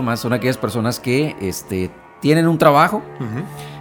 más son aquellas personas que este, tienen un trabajo,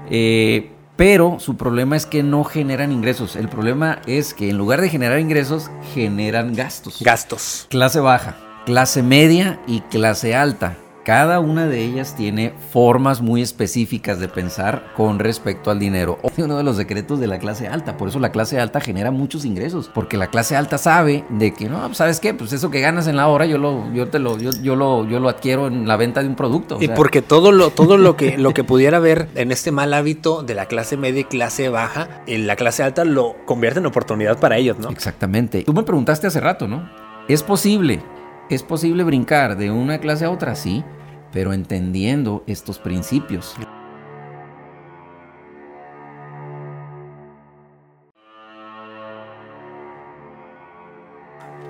eh, pero su problema es que no generan ingresos. El problema es que en lugar de generar ingresos, generan gastos. Gastos. Clase baja, clase media y clase alta. Cada una de ellas tiene formas muy específicas de pensar con respecto al dinero. Uno de los secretos de la clase alta, por eso la clase alta genera muchos ingresos, porque la clase alta sabe de que no, ¿sabes qué? Pues eso que ganas en la hora yo lo yo te lo yo, lo yo lo adquiero en la venta de un producto. Y porque todo lo todo lo que lo que pudiera ver en este mal hábito de la clase media y clase baja, en la clase alta lo convierte en oportunidad para ellos, ¿no? Exactamente. Tú me preguntaste hace rato, ¿no? ¿Es posible ¿Es posible brincar de una clase a otra? Sí, pero entendiendo estos principios.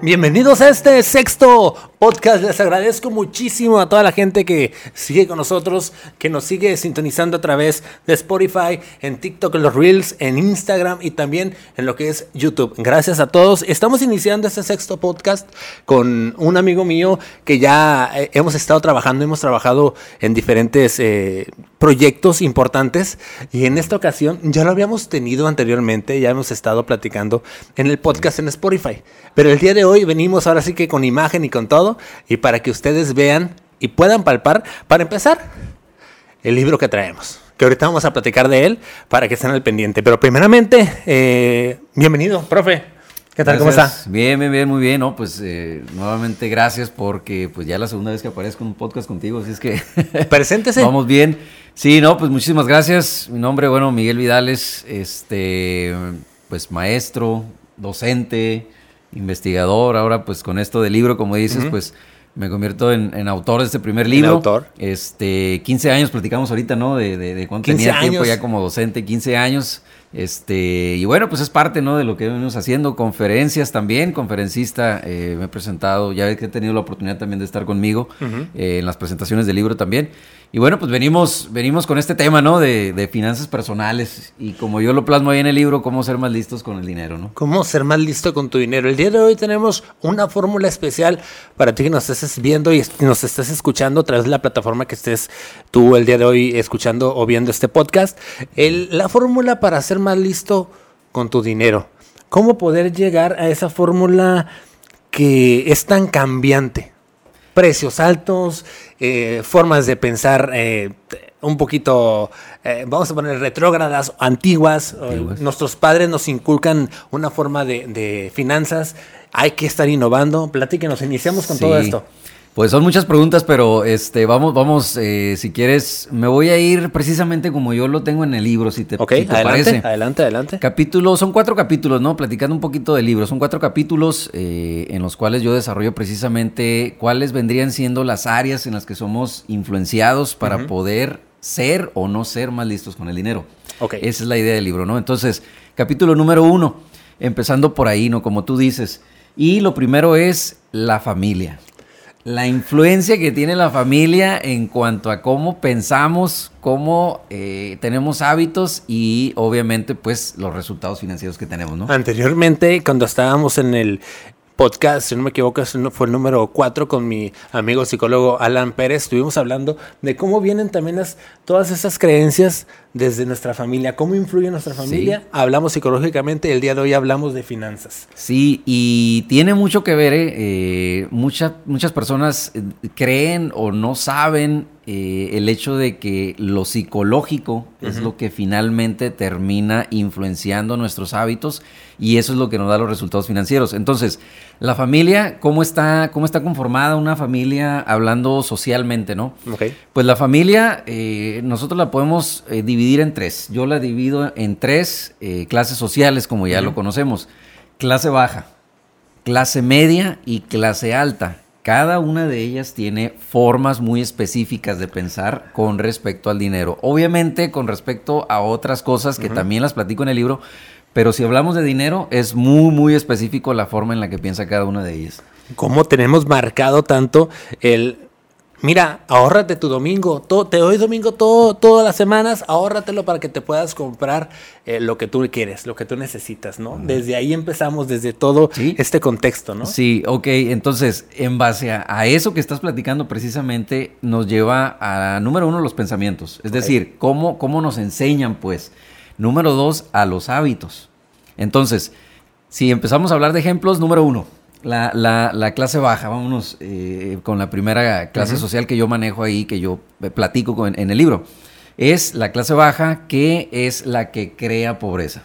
Bienvenidos a este sexto podcast. Les agradezco muchísimo a toda la gente que sigue con nosotros, que nos sigue sintonizando a través de Spotify, en TikTok, en los Reels, en Instagram y también en lo que es YouTube. Gracias a todos. Estamos iniciando este sexto podcast con un amigo mío que ya eh, hemos estado trabajando, hemos trabajado en diferentes eh, proyectos importantes y en esta ocasión ya lo habíamos tenido anteriormente, ya hemos estado platicando en el podcast en Spotify. Pero el día de hoy venimos ahora sí que con imagen y con todo y para que ustedes vean y puedan palpar, para empezar, el libro que traemos. Que ahorita vamos a platicar de él para que estén al pendiente. Pero primeramente, eh, bienvenido, profe. ¿Qué tal? ¿Cómo está? Bien, bien, bien, muy bien. No, pues eh, nuevamente gracias porque pues ya la segunda vez que aparezco en un podcast contigo, así es que... Preséntese. Vamos bien. Sí, no, pues muchísimas gracias. Mi nombre, bueno, Miguel Vidales, este, pues maestro, docente, investigador, ahora pues con esto del libro, como dices, pues me convierto en, autor de este primer libro. autor. Este, 15 años, platicamos ahorita, ¿no? De, de, de cuánto tenía tiempo ya como docente, 15 años. Este, y bueno, pues es parte, ¿no? De lo que venimos haciendo, conferencias también, conferencista, eh, me he presentado, ya que he tenido la oportunidad también de estar conmigo eh, en las presentaciones del libro también. Y bueno, pues venimos, venimos con este tema, ¿no? De, de, finanzas personales. Y como yo lo plasmo ahí en el libro, cómo ser más listos con el dinero, ¿no? Cómo ser más listo con tu dinero. El día de hoy tenemos una fórmula especial para ti que nos estés viendo y nos estés escuchando a través de la plataforma que estés tú el día de hoy escuchando o viendo este podcast. El, la fórmula para ser más listo con tu dinero. ¿Cómo poder llegar a esa fórmula que es tan cambiante? Precios altos, eh, formas de pensar eh, un poquito, eh, vamos a poner retrógradas, antiguas. nuestros padres nos inculcan una forma de, finanzas. Hay que estar innovando. Platíquenos, iniciamos con todo esto. Pues son muchas preguntas, pero este, vamos, vamos, eh, si quieres, me voy a ir precisamente como yo lo tengo en el libro, si te, Ok, adelante, Adelante, adelante. Capítulo, son cuatro capítulos, ¿no? Platicando un poquito del libro. Son cuatro capítulos eh, en los cuales yo desarrollo precisamente cuáles vendrían siendo las áreas en las que somos influenciados para poder ser o no ser más listos con el dinero. Ok. Esa es la idea del libro, ¿no? Entonces, capítulo número uno, empezando por ahí, ¿no? Como tú dices. Y lo primero es la familia la influencia que tiene la familia en cuanto a cómo pensamos, cómo eh, tenemos hábitos y obviamente pues los resultados financieros que tenemos, ¿no? Anteriormente, cuando estábamos en el podcast, si no me equivoco, fue el número 4 con mi amigo psicólogo Alan Pérez. Estuvimos hablando de cómo vienen también las, todas esas creencias desde nuestra familia, cómo influye nuestra familia. Hablamos psicológicamente, el día de hoy hablamos de finanzas. Sí, y tiene mucho que ver, ¿eh? eh muchas, muchas personas eh, creen o no saben eh, el hecho de que lo psicológico es lo que finalmente termina influenciando nuestros hábitos y eso es lo que nos da los resultados financieros. Entonces, la familia, ¿cómo está, cómo está conformada una familia hablando socialmente, no? Pues la familia, nosotros la podemos dividir dividir en tres. Yo la divido en tres eh, clases sociales, como ya lo conocemos. Clase baja, clase media y clase alta. Cada una de ellas tiene formas muy específicas de pensar con respecto al dinero. Obviamente con respecto a otras cosas que también las platico en el libro, pero si hablamos de dinero es muy, muy específico la forma en la que piensa cada una de ellas. ¿Cómo tenemos marcado tanto el Mira, ahórrate tu domingo. te doy domingo todo, todas las semanas. Ahórratelo para que te puedas comprar eh, lo que tú quieres, lo que tú necesitas, ¿no? Desde ahí empezamos, desde todo este contexto, ¿no? Sí, ok. Entonces, en base a, eso que estás platicando precisamente, nos lleva a, número uno, los pensamientos. Es decir, cómo, cómo nos enseñan, pues. Número dos, a los hábitos. Entonces, si empezamos a hablar de ejemplos, número uno, la, la, clase baja, vámonos eh, con la primera clase social que yo manejo ahí, que yo platico en el libro. Es la clase baja que es la que crea pobreza.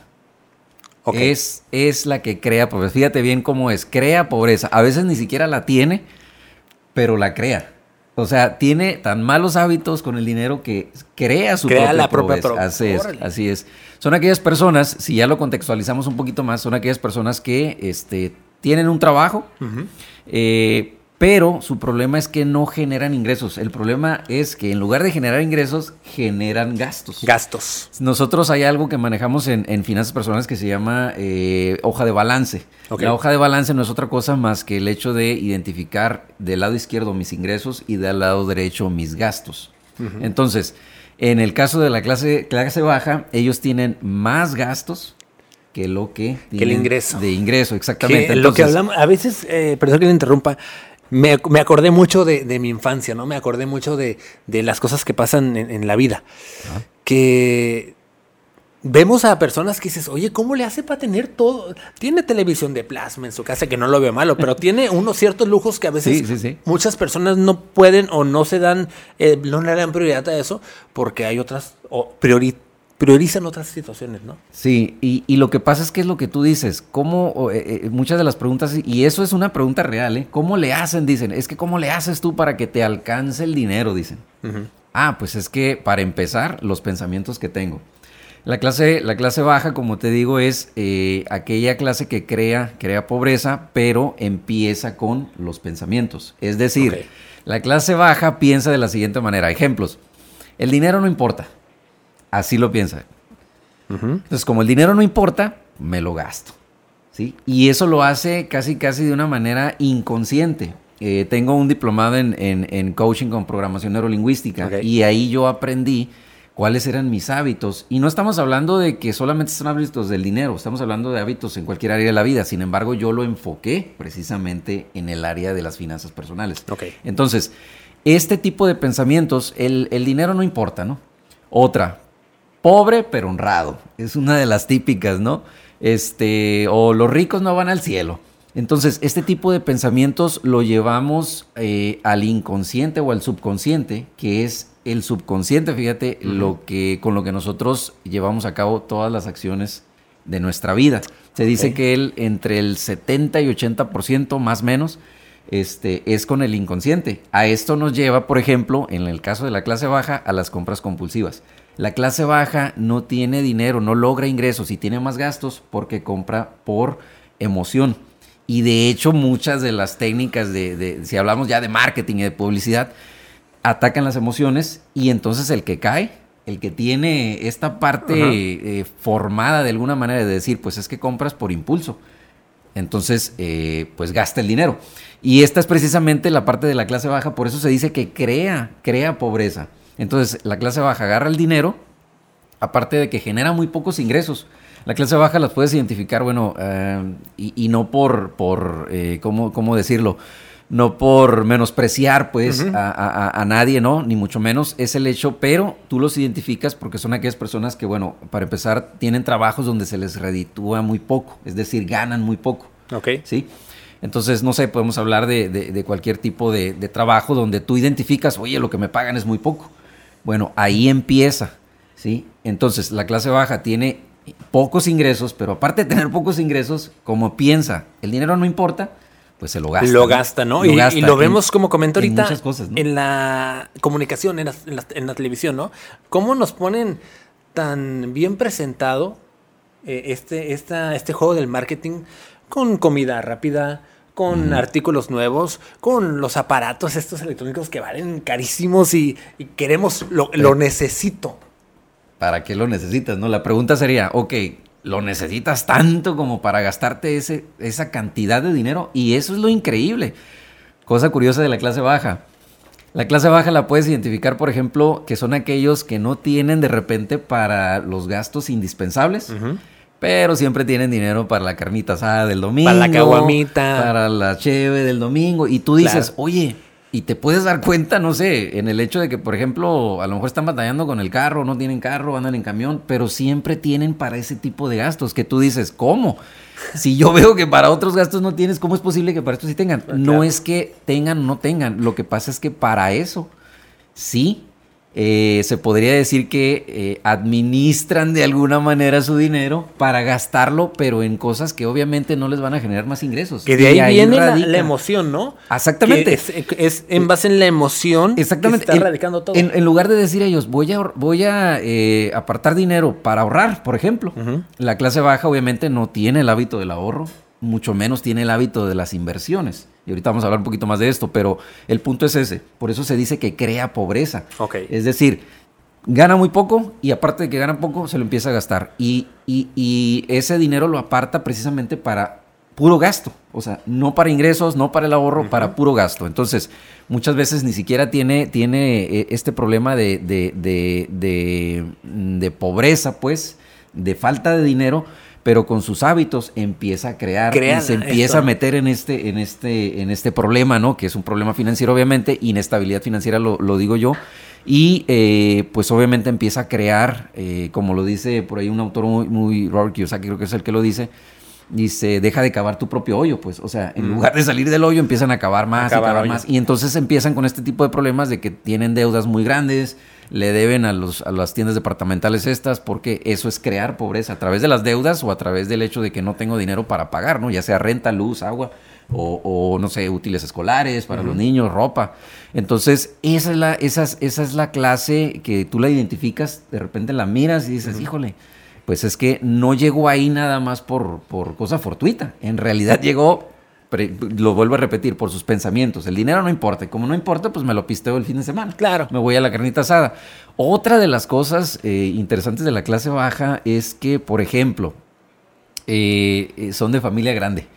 Es, es la que crea pobreza. Fíjate bien cómo es. Crea pobreza. A veces ni siquiera la tiene, pero la crea. O sea, tiene tan malos hábitos con el dinero que crea su crea la propia pobreza. Así es, así es. Son aquellas personas, si ya lo contextualizamos un poquito más, son aquellas personas que este, tienen un trabajo, eh, pero su problema es que no generan ingresos. El problema es que en lugar de generar ingresos, generan gastos. Gastos. Nosotros hay algo que manejamos en, finanzas personales que se llama eh, hoja de balance. La hoja de balance no es otra cosa más que el hecho de identificar del lado izquierdo mis ingresos y del lado derecho mis gastos. Entonces, en el caso de la clase, clase baja, ellos tienen más gastos que lo que, que el ingreso. De ingreso, exactamente. lo que hablamos, a veces, eh, perdón que le interrumpa, me, acordé mucho de, mi infancia, ¿no? Me acordé mucho de, las cosas que pasan en, la vida. Que vemos a personas que dices, oye, ¿cómo le hace para tener todo? Tiene televisión de plasma en su casa, que no lo veo malo, pero tiene unos ciertos lujos que a veces muchas personas no pueden o no se dan, eh, no le dan prioridad a eso, porque hay otras o priorizan otras situaciones, ¿no? Sí, y, lo que pasa es que es lo que tú dices, cómo, eh, eh, muchas de las preguntas, y eso es una pregunta real, ¿eh? ¿Cómo le hacen? Dicen, es que ¿cómo le haces tú para que te alcance el dinero? Dicen. Ah, pues es que para empezar, los pensamientos que tengo. La clase, la clase baja, como te digo, es eh, aquella clase que crea, crea pobreza, pero empieza con los pensamientos. Es decir, la clase baja piensa de la siguiente manera. Ejemplos. El dinero no importa. Así lo piensa. Entonces, como el dinero no importa, me lo gasto. ¿sí? Y eso lo hace casi, casi de una manera inconsciente. Eh, tengo un diplomado en, coaching con programación neurolingüística y ahí yo aprendí cuáles eran mis hábitos. Y no estamos hablando de que solamente son hábitos del dinero, estamos hablando de hábitos en cualquier área de la vida. Sin embargo, yo lo enfoqué precisamente en el área de las finanzas personales. Entonces, este tipo de pensamientos, el, el dinero no importa, ¿no? Otra, pobre pero honrado. Es una de las típicas, ¿no? Este, o los ricos no van al cielo. Entonces, este tipo de pensamientos lo llevamos eh, al inconsciente o al subconsciente, que es el subconsciente, fíjate, lo que, con lo que nosotros llevamos a cabo todas las acciones de nuestra vida. Se dice que él entre el 70 y 80% más o menos este, es con el inconsciente. A esto nos lleva, por ejemplo, en el caso de la clase baja, a las compras compulsivas. La clase baja no tiene dinero, no logra ingresos y tiene más gastos porque compra por emoción. Y de hecho muchas de las técnicas de, si hablamos ya de marketing y de publicidad, atacan las emociones y entonces el que cae, el que tiene esta parte eh, formada de alguna manera de decir, pues es que compras por impulso. Entonces, eh, pues gasta el dinero. Y esta es precisamente la parte de la clase baja, por eso se dice que crea, crea pobreza. Entonces, la clase baja agarra el dinero, aparte de que genera muy pocos ingresos. La clase baja las puedes identificar, bueno, eh, y, no por, por eh, ¿cómo, decirlo? No por menospreciar, pues, a, nadie, ¿no? Ni mucho menos. Es el hecho, pero tú los identificas porque son aquellas personas que, bueno, para empezar, tienen trabajos donde se les reditúa muy poco, es decir, ganan muy poco. Ok. ¿Sí? Entonces, no sé, podemos hablar de, de cualquier tipo de, trabajo donde tú identificas, oye, lo que me pagan es muy poco. Bueno, ahí empieza, ¿sí? Entonces, la clase baja tiene pocos ingresos, pero aparte de tener pocos ingresos, como piensa, el dinero no importa, pues se lo gasta. Lo gasta, ¿no? y, lo vemos como comento ahorita en, la comunicación, en la, televisión, ¿no? ¿Cómo nos ponen tan bien presentado eh, este, este juego del marketing con comida rápida, con artículos nuevos, con los aparatos estos electrónicos que valen carísimos y, queremos, lo, necesito. ¿Para qué lo necesitas? No, la pregunta sería, ok, ¿lo necesitas tanto como para gastarte ese, esa cantidad de dinero? Y eso es lo increíble. Cosa curiosa de la clase baja. La clase baja la puedes identificar, por ejemplo, que son aquellos que no tienen de repente para los gastos indispensables. Pero siempre tienen dinero para la carnita asada del domingo. Para la caguamita. Para la cheve del domingo. Y tú dices, oye, y te puedes dar cuenta, no sé, en el hecho de que, por ejemplo, a lo mejor están batallando con el carro, no tienen carro, andan en camión, pero siempre tienen para ese tipo de gastos que tú dices, ¿cómo? Si yo veo que para otros gastos no tienes, ¿cómo es posible que para esto sí tengan? Ah, no es que tengan o no tengan, lo que pasa es que para eso sí eh, se podría decir que eh, administran de alguna manera su dinero para gastarlo, pero en cosas que obviamente no les van a generar más ingresos. Que de ahí, viene la, emoción, ¿no? Exactamente. es, en base en la emoción Exactamente. Que está radicando todo. En, lugar de decir a ellos, voy a, voy a eh, apartar dinero para ahorrar, por ejemplo. La clase baja obviamente no tiene el hábito del ahorro, mucho menos tiene el hábito de las inversiones y ahorita vamos a hablar un poquito más de esto, pero el punto es ese. Por eso se dice que crea pobreza. Es decir, gana muy poco y aparte de que gana poco, se lo empieza a gastar. Y, y, ese dinero lo aparta precisamente para puro gasto. O sea, no para ingresos, no para el ahorro, para puro gasto. Entonces, muchas veces ni siquiera tiene, tiene eh, este problema de, de, de, de pobreza, pues, de falta de dinero pero con sus hábitos empieza a crear y se empieza a meter en este, en este, en este problema, ¿no? Que es un problema financiero, obviamente, inestabilidad financiera, lo, digo yo. Y eh, pues obviamente empieza a crear, eh, como lo dice por ahí un autor muy, muy Robert Kiyosaki, creo que es el que lo dice, dice, deja de cavar tu propio hoyo, pues, o sea, en lugar de salir del hoyo empiezan a cavar más, a cavar más, y entonces empiezan con este tipo de problemas de que tienen deudas muy grandes, le deben a, los, a las tiendas departamentales estas, porque eso es crear pobreza a través de las deudas o a través del hecho de que no tengo dinero para pagar, ¿no? Ya sea renta, luz, agua o, no sé, útiles escolares para los niños, ropa. Entonces, esa es, la, esa, esa es la clase que tú la identificas, de repente la miras y dices, híjole, pues es que no llegó ahí nada más por, por cosa fortuita. En realidad llegó lo vuelvo a repetir, por sus pensamientos. El dinero no importa. como no importa, pues me lo pisteo el fin de semana. Claro. Me voy a la carnita asada. Otra de las cosas eh, interesantes de la clase baja es que, por ejemplo, eh, eh, son de familia grande.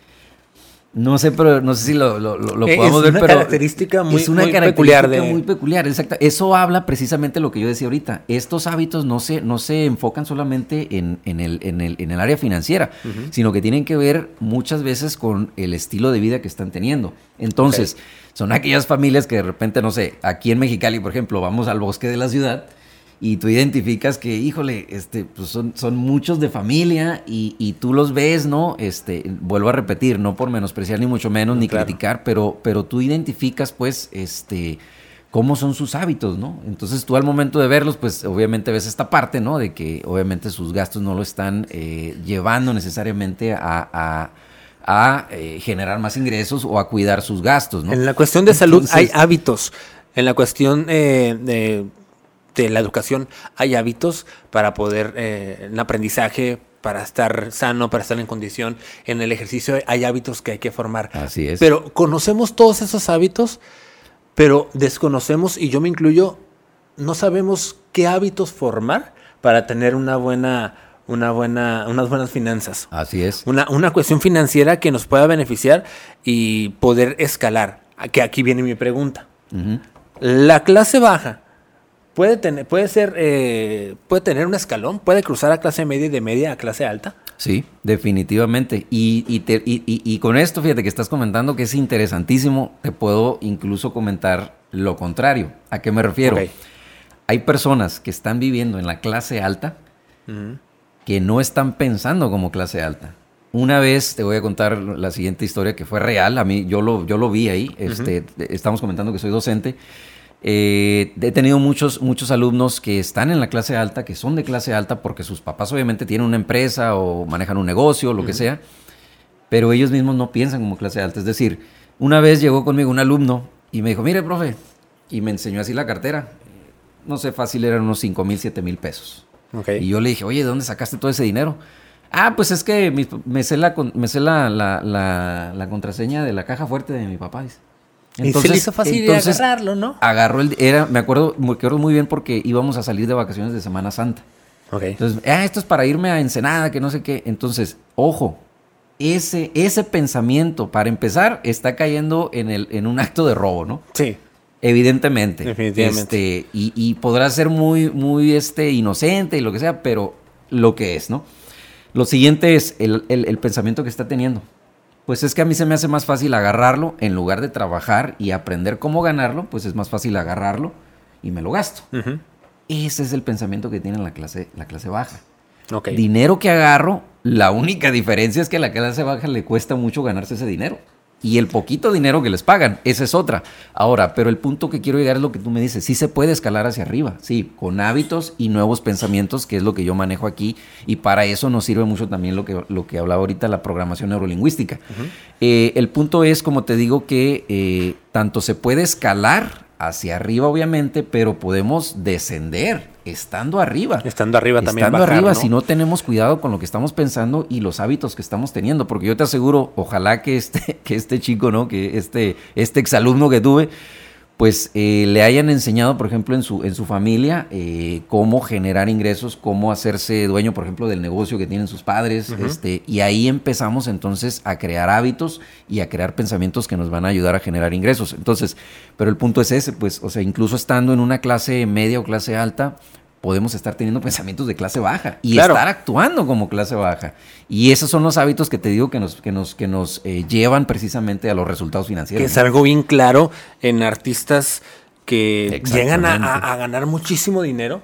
No sé, pero no sé si lo, lo, lo podamos ver, pero. Característica muy, es una muy característica peculiar. Muy peculiar, exacto. Eso habla precisamente lo que yo decía ahorita. Estos hábitos no se, no se enfocan solamente en, en, el, en, el, en el área financiera, sino que tienen que ver muchas veces con el estilo de vida que están teniendo. Entonces, son aquellas familias que de repente, no sé, aquí en Mexicali, por ejemplo, vamos al bosque de la ciudad y tú identificas que, híjole, este, pues son, son muchos de familia y, y, tú los ves, ¿no? Este, vuelvo a repetir, no por menospreciar ni mucho menos, ni criticar, pero, pero tú identificas, pues, este, cómo son sus hábitos, ¿no? Entonces tú al momento de verlos, pues obviamente ves esta parte, ¿no? De que obviamente sus gastos no lo están eh, llevando necesariamente a, a, eh, generar más ingresos o a cuidar sus gastos, ¿no? En la cuestión de salud hay hábitos. En la cuestión eh, de de la educación hay hábitos para poder, eh, en aprendizaje, para estar sano, para estar en condición. En el ejercicio hay hábitos que hay que formar. Así es. Pero conocemos todos esos hábitos, pero desconocemos, y yo me incluyo, no sabemos qué hábitos formar para tener una buena, una buena, unas buenas finanzas. Así es. Una, una cuestión financiera que nos pueda beneficiar y poder escalar. Que aquí viene mi pregunta. La clase baja puede tener, puede ser, eh, puede tener un escalón, puede cruzar a clase media y de media a clase alta. Sí, definitivamente. Y, y, y, con esto, fíjate que estás comentando que es interesantísimo, te puedo incluso comentar lo contrario. ¿A qué me refiero? Hay personas que están viviendo en la clase alta que no están pensando como clase alta. Una vez te voy a contar la siguiente historia que fue real. A mí, yo lo, yo lo vi ahí. Este, Estamos comentando que soy docente. Eh, he tenido muchos, muchos alumnos que están en la clase alta, que son de clase alta porque sus papás obviamente tienen una empresa o manejan un negocio, lo que sea, pero ellos mismos no piensan como clase alta. Es decir, una vez llegó conmigo un alumno y me dijo, mire, profe, y me enseñó así la cartera. No sé, fácil eran unos 5 mil, 7 mil pesos. Y yo le dije, oye, ¿de dónde sacaste todo ese dinero? Ah, pues es que me sé, la, me sé la, la, la contraseña de la caja fuerte de mi papá. Dice. Entonces, y se le hizo fácil agarrarlo, ¿no? Agarró el... Era, me acuerdo, me acuerdo muy bien porque íbamos a salir de vacaciones de Semana Santa. Ok. Entonces, ah, esto es para irme a Ensenada, que no sé qué. Entonces, ojo, ese, ese pensamiento, para empezar, está cayendo en, el, en un acto de robo, ¿no? Sí. Evidentemente. Definitivamente. Este, y, y podrá ser muy, muy este, inocente y lo que sea, pero lo que es, ¿no? Lo siguiente es el, el- el pensamiento que está teniendo. Pues es que a mí se me hace más fácil agarrarlo en lugar de trabajar y aprender cómo ganarlo, pues es más fácil agarrarlo y me lo gasto. Ese es el pensamiento que tiene la clase, la clase baja. Dinero que agarro, la única diferencia es que a la clase baja le cuesta mucho ganarse ese dinero. Y el poquito dinero que les pagan, esa es otra. Ahora, pero el punto que quiero llegar es lo que tú me dices. Sí se puede escalar hacia arriba, sí, con hábitos y nuevos pensamientos, que es lo que yo manejo aquí. Y para eso nos sirve mucho también lo que, lo que hablaba ahorita, la programación neurolingüística. Eh, el punto es, como te digo, que eh, tanto se puede escalar hacia arriba, obviamente, pero podemos descender estando arriba. Estando arriba también Estando bajar, arriba, ¿no? si no tenemos cuidado con lo que estamos pensando y los hábitos que estamos teniendo, porque yo te aseguro, ojalá que este, que este chico, ¿no? Que este, este exalumno que tuve, pues eh, le hayan enseñado, por ejemplo, en su, en su familia, eh, cómo generar ingresos, cómo hacerse dueño, por ejemplo, del negocio que tienen sus padres, este, y ahí empezamos entonces a crear hábitos y a crear pensamientos que nos van a ayudar a generar ingresos. Entonces, pero el punto es ese, pues, o sea, incluso estando en una clase media o clase alta, podemos estar teniendo pensamientos de clase baja y Claro. estar actuando como clase baja. Y esos son los hábitos que te digo que nos, que nos, que nos eh, llevan precisamente a los resultados financieros. Que es ¿no? algo bien claro en artistas que llegan a, a- ganar muchísimo dinero,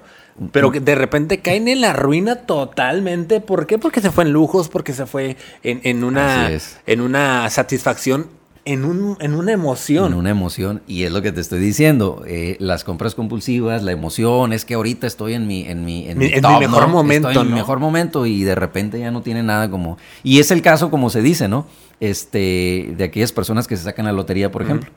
pero que de repente caen en la ruina totalmente. ¿Por qué? Porque se fue en lujos, porque se fue en, en una, en una satisfacción, en, un, en una emoción. En una emoción, y es lo que te estoy diciendo, eh, las compras compulsivas, la emoción, es que ahorita estoy en mi, en mi, en Mi- mejor ¿no? momento, Estoy en mi mejor momento y de repente ya no tiene nada como... Y es el caso, como se dice, ¿no? Este, de aquellas personas que se sacan la lotería, por ejemplo,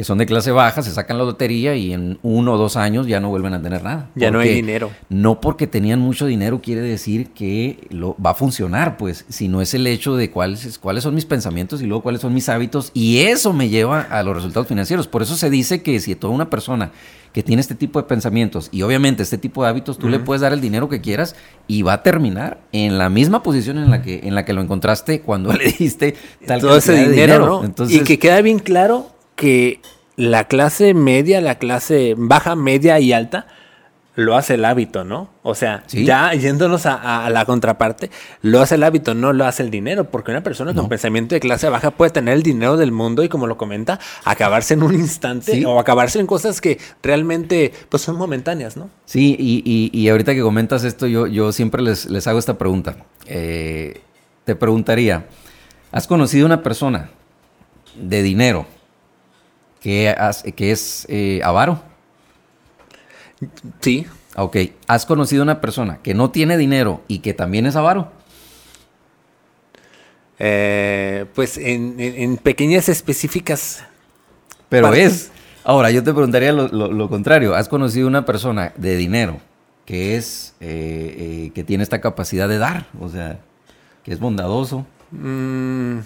que son de clase baja, se sacan la lotería y en uno o dos años ya no vuelven a tener nada. Ya no hay dinero. No porque tenían mucho dinero quiere decir que lo, va a funcionar, pues, sino es el hecho de cuáles, cuáles son mis pensamientos y luego cuáles son mis hábitos y eso me lleva a los resultados financieros. Por eso se dice que si toda una persona que tiene este tipo de pensamientos y obviamente este tipo de hábitos, tú le puedes dar el dinero que quieras y va a terminar en la misma posición en la que, en la que lo encontraste cuando le diste tal todo ese dinero, ¿no? Entonces, y que queda bien claro que la clase media, la clase baja, media y alta, lo hace el hábito, ¿no? O sea, Sí. ya yéndonos a, la contraparte, lo hace el hábito, no lo hace el dinero, porque una persona con pensamiento de clase baja puede tener el dinero del mundo y como lo comenta, acabarse en un instante Sí. o acabarse en cosas que realmente pues son momentáneas, ¿no? Sí, y, y- y ahorita que comentas esto, yo, yo siempre les, les hago esta pregunta. Eh, te preguntaría, ¿has conocido una persona de dinero que, has- que es eh, avaro? Sí. Ok, ¿has conocido una persona que no tiene dinero y que también es avaro? Eh, pues en, en- en pequeñas específicas. Pero Partes. es. Ahora, yo te preguntaría lo, lo- lo contrario. ¿Has conocido una persona de dinero que es eh, eh, que tiene esta capacidad de dar? O sea, que es bondadoso. mm,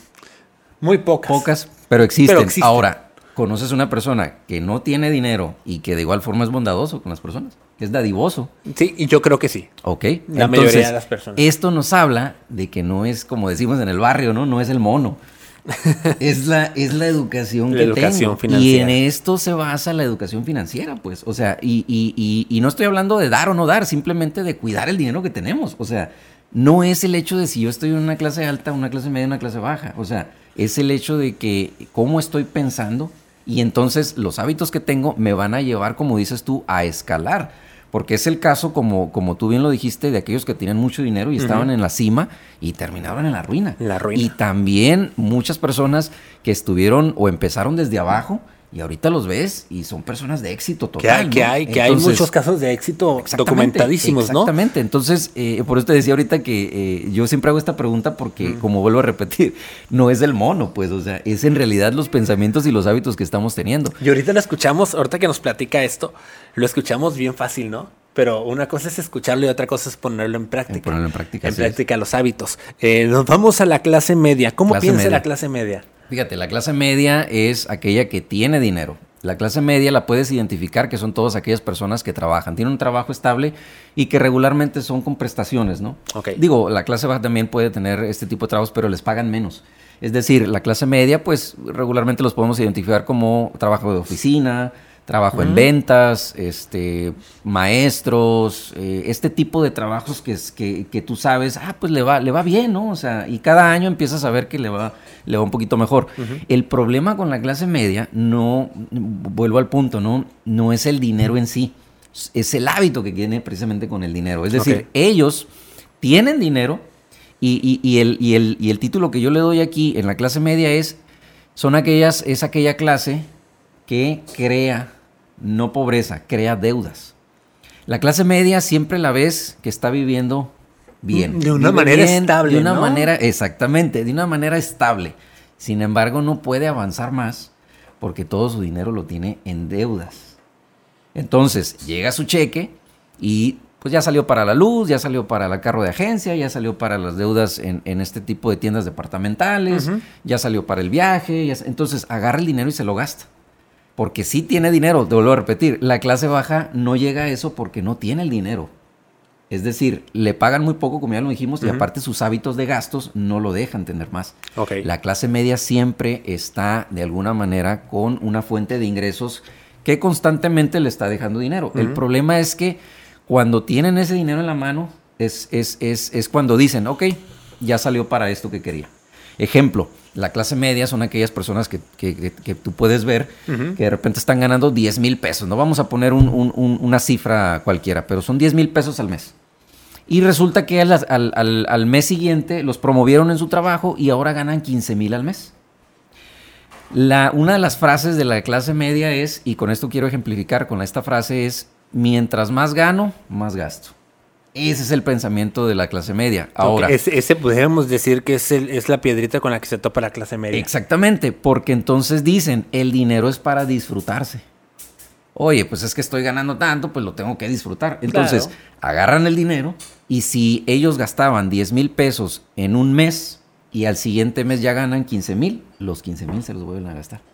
muy pocas. Pocas, pero existen. Pero existen. Ahora, ¿conoces una persona que no tiene dinero y que de igual forma es bondadoso con las personas? Que es dadivoso. Sí, y yo creo que sí. Ok. La mayoría de las personas. Esto nos habla de que no es, como decimos en el barrio, ¿no? No es el mono. es, la, es la educación La que educación tengo. Y financiera. en esto se basa la educación financiera, pues. O sea, y, y- y- y no estoy hablando de dar o no dar, simplemente de cuidar el dinero que tenemos. O sea, no es el hecho de si yo estoy en una clase alta, una clase media, una clase baja. O sea, es el hecho de que cómo estoy pensando y entonces los hábitos que tengo me van a llevar, como dices tú, a escalar. Porque es el caso, como, como tú bien lo dijiste, de aquellos que tienen mucho dinero y estaban en la cima y terminaron en la ruina. La ruina. Y también muchas personas que estuvieron o empezaron desde abajo y ahorita los ves y son personas de éxito Que hay, total. que hay, que hay muchos casos de éxito Exactamente, documentadísimos, ¿no? Exactamente. Entonces, eh, por eso te decía ahorita que eh, yo siempre hago esta pregunta porque, como vuelvo a repetir, no es el mono, pues, o sea, es en realidad los pensamientos y los hábitos que estamos teniendo. Y ahorita lo escuchamos, ahorita que nos platica esto, lo escuchamos bien fácil, ¿no? Pero una cosa es escucharlo y otra cosa es ponerlo en práctica. En ponerlo en práctica, En es. práctica los hábitos. Eh, nos vamos a la clase media. ¿Cómo Clase piensa media. la clase media? Fíjate, la clase media es aquella que tiene dinero. La clase media la puedes identificar que son todas aquellas personas que trabajan, tienen un trabajo estable y que regularmente son con prestaciones, ¿no? Ok. Digo, la clase baja también puede tener este tipo de trabajos, pero les pagan menos. Es decir, la clase media, pues regularmente los podemos identificar como trabajo de oficina, trabajo en ventas, este, maestros, eh, este tipo de trabajos que, que, que, tú sabes, ah, pues le va, le va bien, ¿no? O sea, y cada año empiezas a ver que le va, le va un poquito mejor. El problema con la clase media, no, vuelvo al punto, ¿no? No es el dinero en sí, es el hábito que tiene precisamente con el dinero. Es decir, ellos tienen dinero y, y, el, y, el, y el título que yo le doy aquí en la clase media es, son aquellas, es aquella clase que crea no pobreza, crea deudas. La clase media siempre la ves que está viviendo bien. De una manera estable. De una manera, exactamente, de una manera estable. Sin embargo, no puede avanzar más porque todo su dinero lo tiene en deudas. Entonces, llega su cheque y pues ya salió para la luz, ya salió para el carro de agencia, ya salió para las deudas en, este tipo de tiendas departamentales, ya salió para el viaje. entonces, agarra el dinero y se lo gasta porque sí tiene dinero, te vuelvo a repetir, la clase baja no llega a eso porque no tiene el dinero. Es decir, le pagan muy poco, como ya lo dijimos, y aparte sus hábitos de gastos no lo dejan tener más. La clase media siempre está, de alguna manera, con una fuente de ingresos que constantemente le está dejando dinero. El problema es que cuando tienen ese dinero en la mano, es, es, es, es cuando dicen, ok, ya salió para esto que quería. Ejemplo, la clase media son aquellas personas que, tú puedes ver que de repente están ganando 10 mil pesos. No vamos a poner una cifra cualquiera, pero son 10 mil pesos al mes. Y resulta que al, mes siguiente los promovieron en su trabajo y ahora ganan 15 mil al mes. La, una de las frases de la clase media es, y con esto quiero ejemplificar con esta frase, es, mientras más gano, más gasto. Ese es el pensamiento de la clase media. Ahora, ese, ese, podríamos decir que es, el, es la piedrita con la que se topa la clase media. Exactamente, porque entonces dicen, el dinero es para disfrutarse. Oye, pues es que estoy ganando tanto, pues lo tengo que disfrutar. Entonces, agarran el dinero y si ellos gastaban 10 mil pesos en un mes y al siguiente mes ya ganan 15 mil, los 15 mil se los vuelven a gastar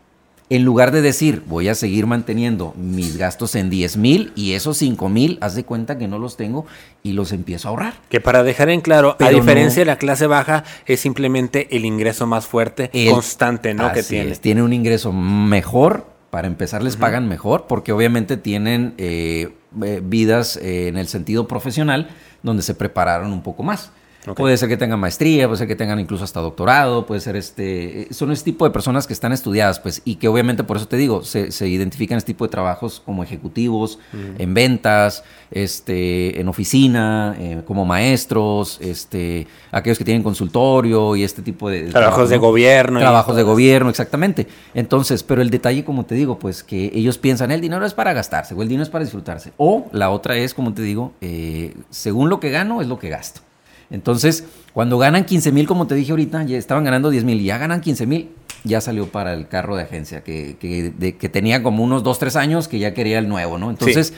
en lugar de decir, voy a seguir manteniendo mis gastos en 10 mil y esos 5 mil, haz de cuenta que no los tengo y los empiezo a ahorrar. Que para dejar en claro, a diferencia de la clase baja, es simplemente el ingreso más fuerte, constante, ¿no? Que tiene. tiene un ingreso mejor, para empezar les pagan mejor, porque obviamente tienen eh, eh, vidas eh, en el sentido profesional donde se prepararon un poco más. Puede ser que tengan maestría, puede ser que tengan incluso hasta doctorado, puede ser este... Son este tipo de personas que están estudiadas, pues, y que obviamente, por eso te digo, se, se identifican este tipo de trabajos como ejecutivos, en ventas, este, en oficina, eh, como maestros, este, aquellos que tienen consultorio y este tipo de... Trabajos de gobierno. Trabajos de gobierno, exactamente. Entonces, pero el detalle, como te digo, pues, que ellos piensan, el dinero es para gastarse, o el dinero es para disfrutarse. O la otra es, como te digo, eh, según lo que gano, es lo que gasto. Entonces, cuando ganan 15 mil, como te dije ahorita, ya estaban ganando 10 mil y ya ganan 15 mil, ya salió para el carro de agencia, que, que, tenía como unos 2, 3 años que ya quería el nuevo, ¿no? Entonces,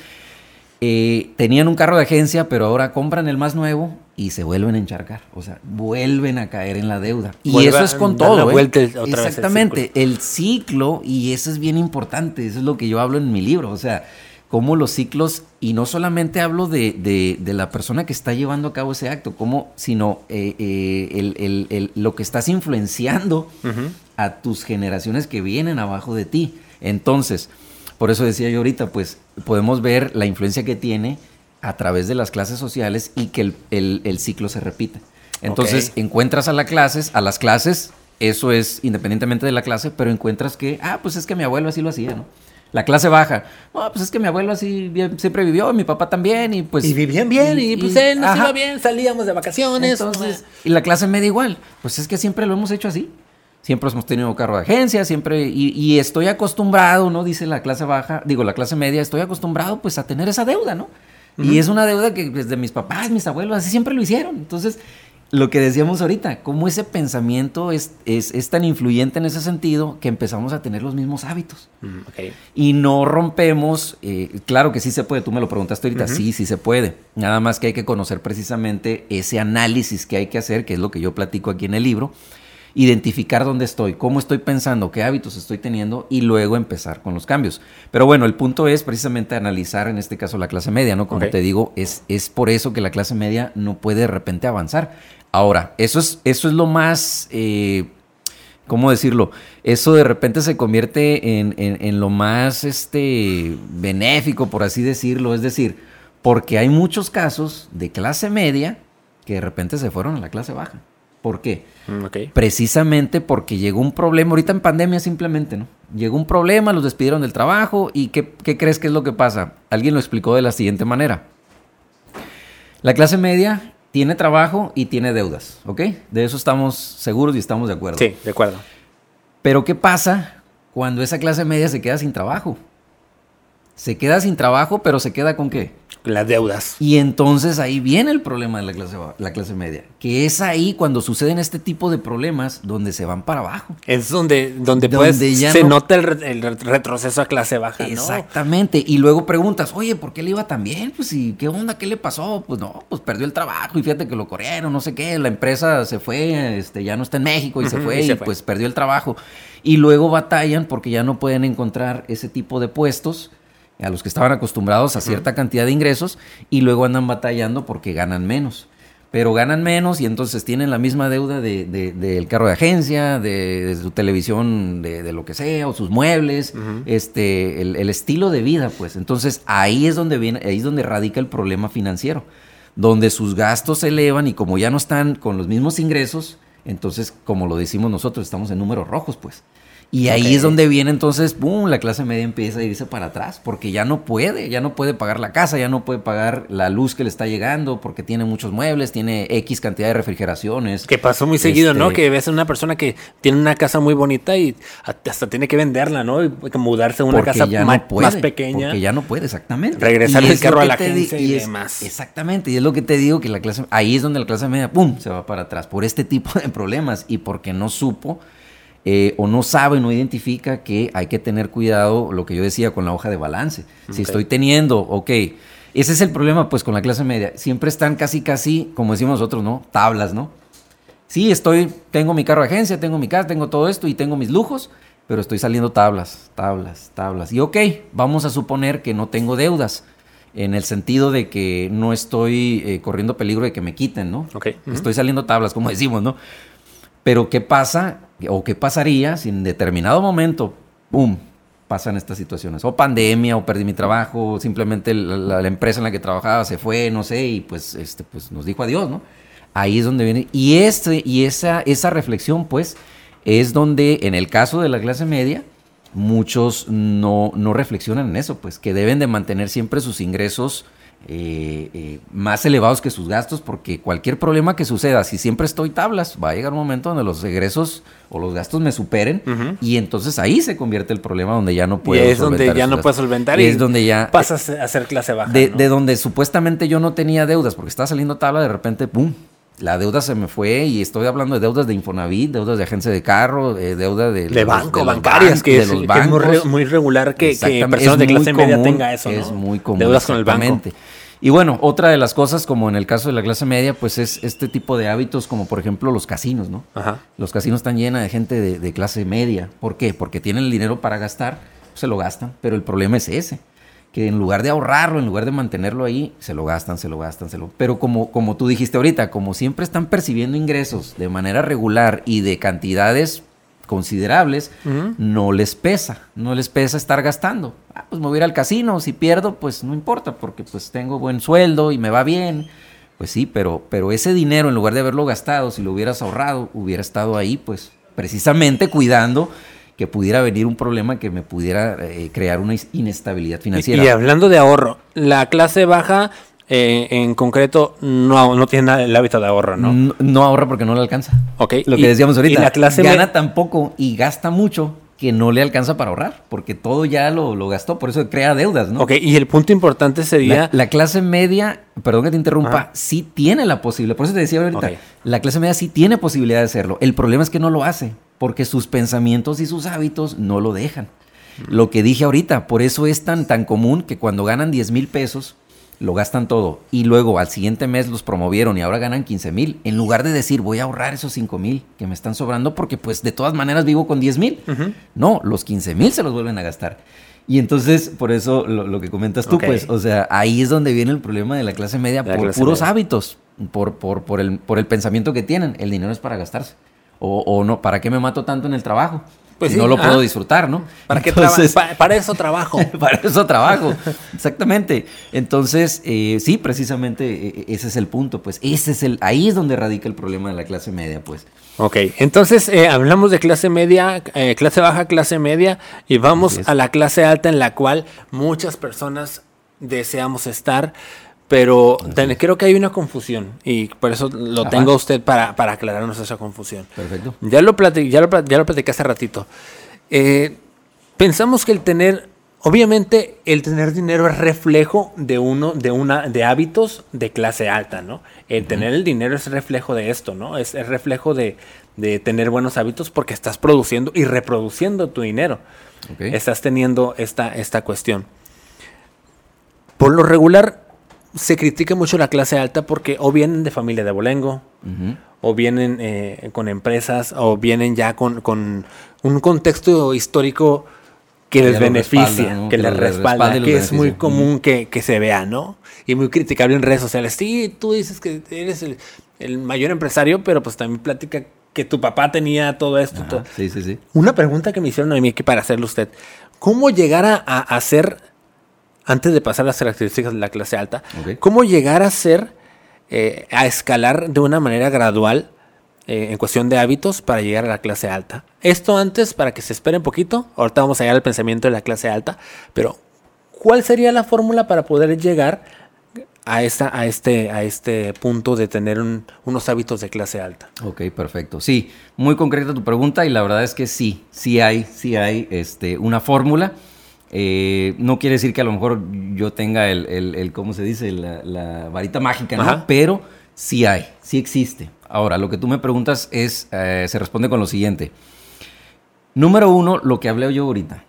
eh, tenían un carro de agencia, pero ahora compran el más nuevo y se vuelven a encharcar. O sea, vuelven a caer en la deuda. Y eso es con todo. ¿eh? Exactamente, el ciclo, y eso es bien importante, eso es lo que yo hablo en mi libro. O sea, cómo los ciclos, y no solamente hablo de, la persona que está llevando a cabo ese acto, sino eh, eh, lo que estás influenciando a tus generaciones que vienen abajo de ti. Entonces, por eso decía yo ahorita, pues podemos ver la influencia que tiene a través de las clases sociales y que el, ciclo se repite. Entonces, encuentras a las clases, a las clases, eso es independientemente de la clase, pero encuentras que, ah, pues es que mi abuelo así lo hacía, ¿no? La clase baja. No, pues es que mi abuelo así siempre vivió, mi papá también, y pues. Y vivían bien, y, pues él nos iba bien, salíamos de vacaciones. Entonces, y la clase media igual. Pues es que siempre lo hemos hecho así. Siempre hemos tenido carro de agencia, siempre. Y, estoy acostumbrado, ¿no? Dice la clase baja, digo, la clase media, estoy acostumbrado pues a tener esa deuda, ¿no? Y es una deuda que desde mis papás, mis abuelos, así siempre lo hicieron. Entonces, lo que decíamos ahorita, cómo ese pensamiento es, es, tan influyente en ese sentido que empezamos a tener los mismos hábitos. Mm, y no rompemos, eh, claro que sí se puede, tú me lo preguntaste ahorita, sí, sí se puede. Nada más que hay que conocer precisamente ese análisis que hay que hacer, que es lo que yo platico aquí en el libro, identificar dónde estoy, cómo estoy pensando, qué hábitos estoy teniendo y luego empezar con los cambios. Pero bueno, el punto es precisamente analizar en este caso la clase media, ¿no? Como te digo, es, es por eso que la clase media no puede de repente avanzar. Ahora, eso es, eso es lo más... Eh, ¿cómo decirlo? Eso de repente se convierte en, en, lo más este, benéfico, por así decirlo. Es decir, porque hay muchos casos de clase media que de repente se fueron a la clase baja. ¿Por qué? Mm, Precisamente porque llegó un problema, ahorita en pandemia simplemente, ¿no? Llegó un problema, los despidieron del trabajo y ¿qué, ¿qué, crees que es lo que pasa? Alguien lo explicó de la siguiente manera. La clase media tiene trabajo y tiene deudas, ¿ok? De eso estamos seguros y estamos de acuerdo. Sí, de acuerdo. Pero ¿qué pasa cuando esa clase media se queda sin trabajo? Se queda sin trabajo, pero se queda con qué? Las deudas. Y entonces ahí viene el problema de la clase, la clase media, que es ahí cuando suceden este tipo de problemas donde se van para abajo. Es donde, donde, pues, se nota el, retroceso a clase baja. Exactamente. Y luego preguntas, oye, ¿por qué le iba tan bien? Pues, ¿y qué onda? ¿Qué le pasó? Pues no, pues perdió el trabajo y fíjate que lo corrieron, no sé qué, la empresa se fue, este, ya no está en México y se fue y, pues perdió el trabajo. Y luego batallan porque ya no pueden encontrar ese tipo de puestos a los que estaban acostumbrados a cierta cantidad de ingresos y luego andan batallando porque ganan menos. Pero ganan menos y entonces tienen la misma deuda del carro de agencia, de, su televisión, de, lo que sea, o sus muebles, este, el, estilo de vida, pues. Entonces ahí es donde viene, ahí es donde radica el problema financiero, donde sus gastos se elevan y como ya no están con los mismos ingresos, entonces, como lo decimos nosotros, estamos en números rojos, pues. Y ahí es donde viene entonces, ¡pum!, la clase media empieza a irse para atrás, porque ya no puede, ya no puede pagar la casa, ya no puede pagar la luz que le está llegando, porque tiene muchos muebles, tiene X cantidad de refrigeraciones. Que pasó muy seguido, ¿no? Este que ves a una persona que tiene una casa muy bonita y hasta tiene que venderla, ¿no? Y mudarse a una casa más, pequeña. Porque ya no puede, exactamente. Regresar el carro a la agencia y, demás. Exactamente, y es lo que te digo, que la clase, ahí es donde la clase media, ¡pum!, se va para atrás, por este tipo de problemas y porque no supo eh, o no sabe, no identifica que hay que tener cuidado, lo que yo decía, con la hoja de balance. Si estoy teniendo, ok, ese es el problema pues con la clase media. Siempre están casi, casi, como decimos nosotros, ¿no? Tablas, ¿no? Sí, estoy, tengo mi carro de agencia, tengo mi casa, tengo todo esto y tengo mis lujos, pero estoy saliendo tablas, tablas, tablas. Y ok, vamos a suponer que no tengo deudas en el sentido de que no estoy eh, corriendo peligro de que me quiten, ¿no? Ok. Estoy saliendo tablas, como decimos, ¿no? Pero ¿qué pasa o qué pasaría si en determinado momento, ¡pum!, pasan estas situaciones. O pandemia, o perdí mi trabajo, o simplemente la, empresa en la que trabajaba se fue, no sé, y pues, este, pues nos dijo adiós, ¿no? Ahí es donde viene. Y, este, y esa, esa reflexión, pues, es donde en el caso de la clase media, muchos no, no reflexionan en eso, pues, que deben de mantener siempre sus ingresos eh, eh, más elevados que sus gastos, porque cualquier problema que suceda, si siempre estoy tablas, va a llegar un momento donde los egresos o los gastos me superen y entonces ahí se convierte el problema donde ya no puedo y es donde ya no puedes solventar y, es donde ya pasas a ser clase baja. De, de, donde supuestamente yo no tenía deudas porque estaba saliendo tabla, de repente, ¡pum! La deuda se me fue y estoy hablando de deudas de Infonavit, deudas de agencia de carro, eh, deuda de, de banco, bancarias, que, es, muy, regular que, que personas de clase media tenga eso. Es muy común. Deudas con el banco. Y bueno, otra de las cosas, como en el caso de la clase media, pues es este tipo de hábitos, como por ejemplo los casinos, ¿no? Ajá. Los casinos están llenos de gente de, clase media. ¿Por qué? Porque tienen el dinero para gastar, se lo gastan, pero el problema es ese que en lugar de ahorrarlo, en lugar de mantenerlo ahí, se lo gastan, se lo gastan, se lo... Pero como, como tú dijiste ahorita, como siempre están percibiendo ingresos de manera regular y de cantidades considerables, no les pesa, no les pesa estar gastando. Ah, pues me voy a ir al casino, si pierdo, pues no importa, porque pues tengo buen sueldo y me va bien. Pues sí, pero, pero ese dinero, en lugar de haberlo gastado, si lo hubieras ahorrado, hubiera estado ahí, pues precisamente cuidando que pudiera venir un problema que me pudiera eh, crear una inestabilidad financiera. y hablando de ahorro, la clase baja eh, en concreto no, no tiene el hábito de ahorro, ¿no? ¿no? ahorra porque no le alcanza. Ok. Lo que decíamos ahorita. Y la clase gana tan poco y gasta mucho que no le alcanza para ahorrar, porque todo ya lo, lo, gastó, por eso crea deudas, ¿no? Ok, y el punto importante sería... La, clase media, perdón que te interrumpa, sí tiene la posibilidad, por eso te decía ahorita, la clase media sí tiene posibilidad de hacerlo, el problema es que no lo hace, porque sus pensamientos y sus hábitos no lo dejan. Lo que dije ahorita, por eso es tan, tan común que cuando ganan 10 mil pesos, lo gastan todo y luego al siguiente mes los promovieron y ahora ganan 15 mil, en lugar de decir voy a ahorrar esos 5 mil que me están sobrando porque pues de todas maneras vivo con 10 mil, no, los 15 mil se los vuelven a gastar. Y entonces, por eso lo, que comentas tú, pues, o sea, ahí es donde viene el problema de la clase media por puros hábitos, por, por, por, el, por el pensamiento que tienen. El dinero es para gastarse. O, no, ¿para qué me mato tanto en el trabajo? Pues no lo puedo disfrutar, ¿no? ¿Para, qué para eso trabajo. para eso trabajo, exactamente. Entonces, eh, sí, precisamente e, e, ese es el punto, pues ese es el, ahí es donde radica el problema de la clase media, pues. Ok, entonces eh, hablamos de clase media, eh, clase baja, clase media, y vamos a la clase alta en la cual muchas personas deseamos estar, pero creo que hay una confusión y por eso lo tengo a usted para, para, aclararnos esa confusión. Perfecto. Ya lo, platicé, ya lo, ya lo platicé hace ratito. Eh, pensamos que el tener, obviamente el tener dinero es reflejo de uno, de una, de hábitos de clase alta, ¿no? El tener el dinero es reflejo de esto, ¿no? Es, es reflejo de, de, tener buenos hábitos porque estás produciendo y reproduciendo tu dinero. Estás teniendo esta, esta cuestión. Por lo regular, se critica mucho la clase alta porque o vienen de familia de abolengo, o vienen eh, con empresas, o vienen ya con, un contexto histórico que, les beneficia, que, les respalda, que es muy común que, se vea, ¿no? Y muy criticable en redes sociales. Sí, tú dices que eres el, mayor empresario, pero pues también plática que tu papá tenía todo esto. Sí, sí, sí. Una pregunta que me hicieron a mí que para hacerlo usted. ¿Cómo llegar a, a ser antes de pasar a las características de la clase alta, cómo llegar a ser, eh, a escalar de una manera gradual eh, en cuestión de hábitos para llegar a la clase alta. Esto antes, para que se espere un poquito, ahorita vamos a llegar al pensamiento de la clase alta, pero ¿cuál sería la fórmula para poder llegar a, esta, a, este, a este punto de tener unos hábitos de clase alta? Ok, perfecto. Sí, muy concreta tu pregunta y la verdad es que sí, sí hay, sí hay este, una fórmula. Eh, no quiere decir que a lo mejor yo tenga el, ¿cómo se dice? La, varita mágica, ¿no? Pero sí hay, sí existe. Ahora, lo que tú me preguntas es, eh, se responde con lo siguiente. Número uno, lo que hablé yo ahorita.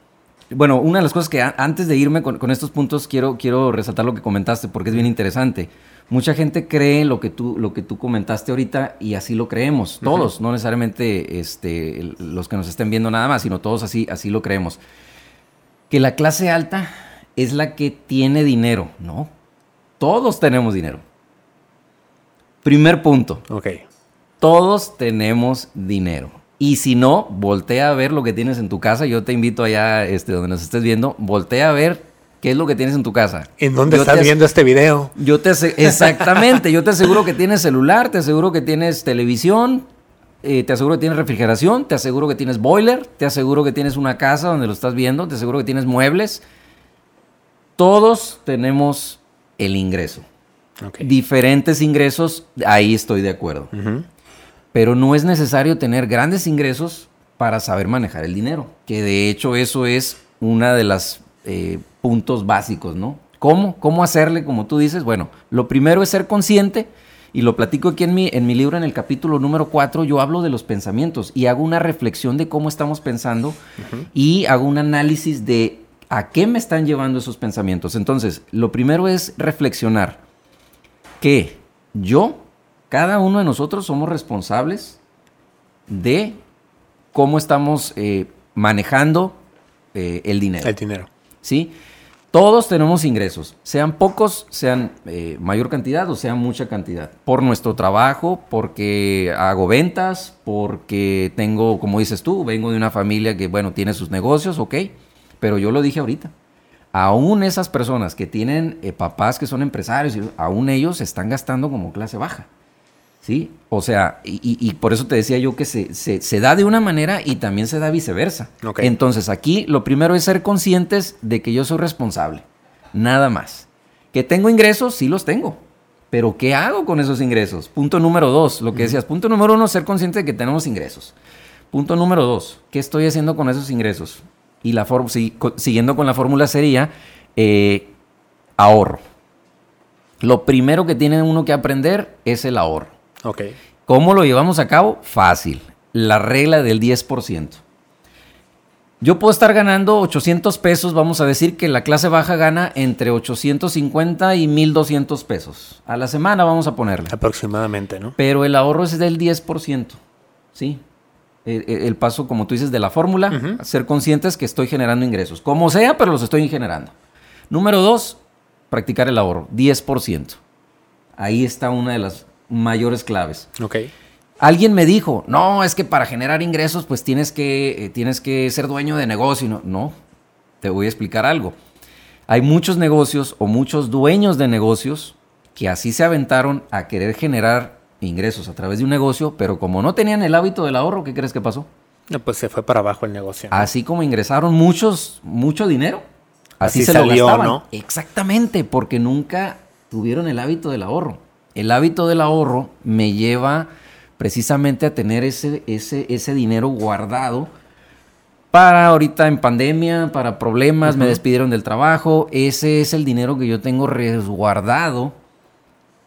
Bueno, una de las cosas que antes de irme con, estos puntos quiero, quiero resaltar lo que comentaste porque es bien interesante. Mucha gente cree lo que tú, lo que tú comentaste ahorita y así lo creemos. Todos, no necesariamente este, los que nos estén viendo nada más, sino todos así, así lo creemos que la clase alta es la que tiene dinero, ¿no? Todos tenemos dinero. Primer punto. Ok. Todos tenemos dinero. Y si no, voltea a ver lo que tienes en tu casa. Yo te invito allá, este, donde nos estés viendo, voltea a ver qué es lo que tienes en tu casa. ¿En dónde estás viendo este video? Yo te exactamente, yo te aseguro que tienes celular, te aseguro que tienes televisión, eh, te aseguro que tienes refrigeración, te aseguro que tienes boiler, te aseguro que tienes una casa donde lo estás viendo, te aseguro que tienes muebles. Todos tenemos el ingreso. Diferentes ingresos, ahí estoy de acuerdo. Pero no es necesario tener grandes ingresos para saber manejar el dinero, que de hecho eso es una de los eh, puntos básicos, ¿no? ¿Cómo? ¿Cómo hacerle, como tú dices? Bueno, lo primero es ser consciente y lo platico aquí en mi, en mi libro, en el capítulo número 4, yo hablo de los pensamientos y hago una reflexión de cómo estamos pensando y hago un análisis de a qué me están llevando esos pensamientos. Entonces, lo primero es reflexionar que yo, cada uno de nosotros somos responsables de cómo estamos eh, manejando eh, el dinero. El dinero. ¿Sí? Todos tenemos ingresos, sean pocos, sean eh, mayor cantidad o sean mucha cantidad. Por nuestro trabajo, porque hago ventas, porque tengo, como dices tú, vengo de una familia que, bueno, tiene sus negocios, ok. Pero yo lo dije ahorita. Aún esas personas que tienen eh, papás que son empresarios, aún ellos están gastando como clase baja. ¿Sí? O sea, y, por eso te decía yo que se, se, da de una manera y también se da viceversa. Entonces aquí lo primero es ser conscientes de que yo soy responsable, nada más. Que tengo ingresos, sí los tengo, pero ¿qué hago con esos ingresos? Punto número dos, lo que decías. Punto número uno, ser consciente de que tenemos ingresos. Punto número dos, ¿qué estoy haciendo con esos ingresos? Y la siguiendo con la fórmula sería eh, ahorro. Lo primero que tiene uno que aprender es el ahorro. Ok. ¿Cómo lo llevamos a cabo? Fácil. La regla del 10%. Yo puedo estar ganando 800 pesos, vamos a decir que la clase baja gana entre 850 y 1200 pesos. A la semana vamos a ponerle. Aproximadamente, ¿no? Pero el ahorro es del 10%. ¿Sí? El, paso, como tú dices, de la fórmula, ser conscientes que estoy generando ingresos. Como sea, pero los estoy generando. Número dos, practicar el ahorro, 10%. Ahí está una de las mayores claves. Ok. Alguien me dijo, no, es que para generar ingresos pues tienes que, eh, tienes que ser dueño de negocio. No, no, te voy a explicar algo. Hay muchos negocios o muchos dueños de negocios que así se aventaron a querer generar ingresos a través de un negocio, pero como no tenían el hábito del ahorro, ¿qué crees que pasó? No, pues se fue para abajo el negocio. Así como ingresaron muchos, mucho dinero, así, se salió, lo gastaban. ¿no? Exactamente, porque nunca tuvieron el hábito del ahorro. El hábito del ahorro me lleva precisamente a tener ese, ese, ese dinero guardado para ahorita en pandemia, para problemas, me despidieron del trabajo. Ese es el dinero que yo tengo resguardado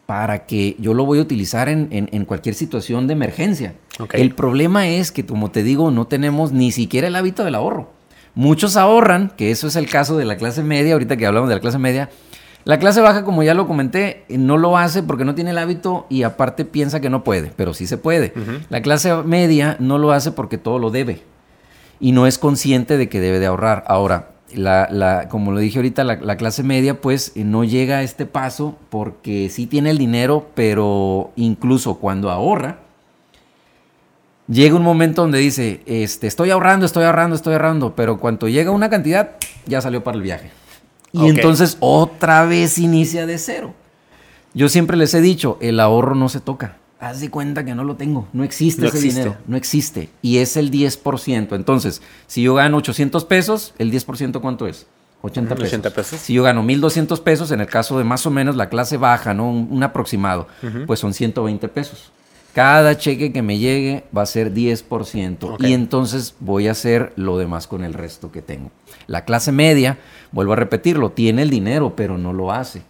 para que yo lo voy a utilizar en, cualquier situación de emergencia. El problema es que, como te digo, no tenemos ni siquiera el hábito del ahorro. Muchos ahorran, que eso es el caso de la clase media, ahorita que hablamos de la clase media, la clase baja, como ya lo comenté, no lo hace porque no tiene el hábito y aparte piensa que no puede, pero sí se puede. La clase media no lo hace porque todo lo debe y no es consciente de que debe de ahorrar. Ahora, la, como lo dije ahorita, la, clase media pues no llega a este paso porque sí tiene el dinero, pero incluso cuando ahorra, llega un momento donde dice, este, estoy ahorrando, estoy ahorrando, estoy ahorrando, pero cuando llega una cantidad, ya salió para el viaje. Y entonces otra vez inicia de cero. Yo siempre les he dicho, el ahorro no se toca. Haz de cuenta que no lo tengo. No existe ese dinero. No existe. Y es el 10%. Entonces, si yo gano 800 pesos, ¿el 10% cuánto es? 80 pesos. 80 pesos. Si yo gano 1200 pesos, en el caso de más o menos la clase baja, ¿no? Un, aproximado, pues son 120 pesos. Cada cheque que me llegue va a ser 10%. Y entonces voy a hacer lo demás con el resto que tengo. La clase media, vuelvo a repetirlo, tiene el dinero, pero no lo hace.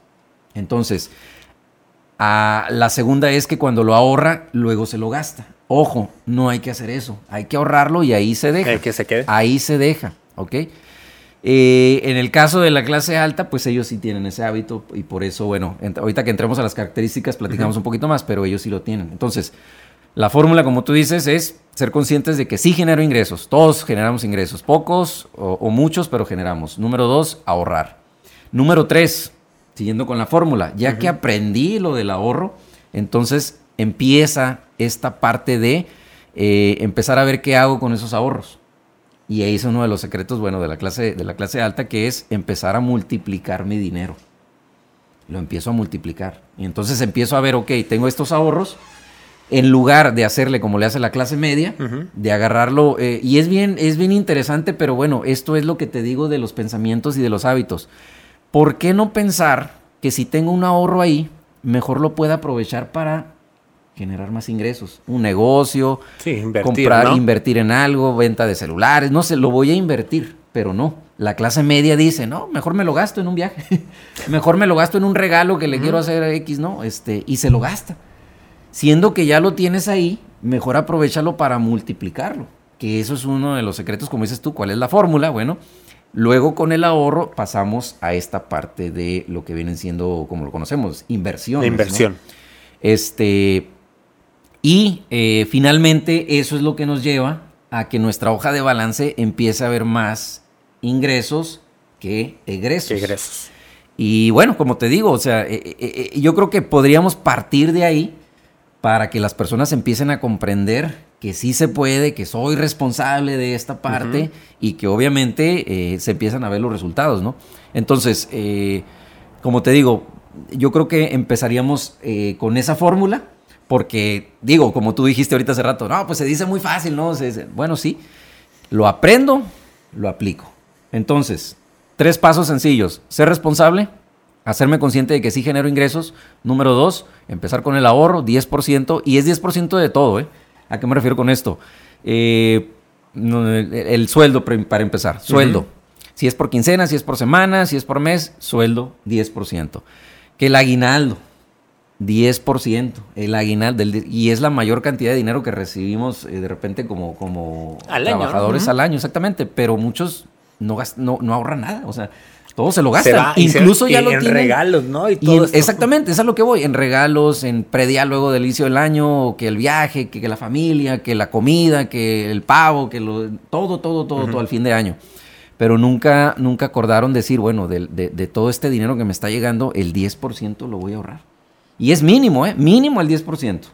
Entonces, la segunda es que cuando lo ahorra, luego se lo gasta. Ojo, no hay que hacer eso. Hay que ahorrarlo y ahí se deja. que se quede. Ahí se deja, ¿ok? Eh, en el caso de la clase alta, pues ellos sí tienen ese hábito y por eso, bueno, ahorita que entremos a las características platicamos un poquito más, pero ellos sí lo tienen. Entonces, la fórmula, como tú dices, es ser conscientes de que sí genero ingresos. Todos generamos ingresos, pocos o, muchos, pero generamos. Número dos, ahorrar. Número tres, siguiendo con la fórmula, ya que aprendí lo del ahorro, entonces empieza esta parte de eh, empezar a ver qué hago con esos ahorros. Y ahí es uno de los secretos, bueno, de la clase, de la clase alta, que es empezar a multiplicar mi dinero. Lo empiezo a multiplicar. Y entonces empiezo a ver, ok, tengo estos ahorros, en lugar de hacerle como le hace la clase media, de agarrarlo. Eh, y es bien, es bien interesante, pero bueno, esto es lo que te digo de los pensamientos y de los hábitos. ¿Por qué no pensar que si tengo un ahorro ahí, mejor lo pueda aprovechar para generar más ingresos? Un negocio, comprar, invertir en algo, venta de celulares, no sé, lo voy a invertir, pero no. La clase media dice, no, mejor me lo gasto en un viaje, mejor me lo gasto en un regalo que le quiero hacer a X, ¿no? Este, y se lo gasta siendo que ya lo tienes ahí, mejor aprovechalo para multiplicarlo, que eso es uno de los secretos, como dices tú, ¿cuál es la fórmula? Bueno, luego con el ahorro pasamos a esta parte de lo que vienen siendo, como lo conocemos, inversión. inversión. Este, y eh, finalmente eso es lo que nos lleva a que nuestra hoja de balance empiece a ver más ingresos que egresos. egresos. Y bueno, como te digo, o sea, eh, eh, yo creo que podríamos partir de ahí para que las personas empiecen a comprender que sí se puede, que soy responsable de esta parte y que obviamente eh, se empiezan a ver los resultados, ¿no? Entonces, eh, como te digo, yo creo que empezaríamos eh, con esa fórmula, porque digo, como tú dijiste ahorita hace rato, no, pues se dice muy fácil, ¿no? bueno, sí, lo aprendo, lo aplico. Entonces, tres pasos sencillos, ser responsable, hacerme consciente de que sí genero ingresos. Número dos, empezar con el ahorro, 10%, y es 10% de todo, ¿eh? ¿A qué me refiero con esto? Eh, el, sueldo para empezar, sueldo. Si es por quincena, si es por semana, si es por mes, sueldo 10%. Que el aguinaldo, 10%. El aguinaldo, y es la mayor cantidad de dinero que recibimos eh, de repente como, como trabajadores al año, exactamente. Pero muchos no, no, no ahorran nada. O sea, todo se lo gasta. Incluso ya lo en regalos, ¿no? Y todo exactamente, es a lo que voy. En regalos, en predial luego del inicio del año, que el viaje, que, la familia, que la comida, que el pavo, que lo, todo, todo, todo, todo al fin de año. Pero nunca, nunca acordaron decir, bueno, de, de, todo este dinero que me está llegando, el 10% lo voy a ahorrar. Y es mínimo, ¿eh? Mínimo el 10%.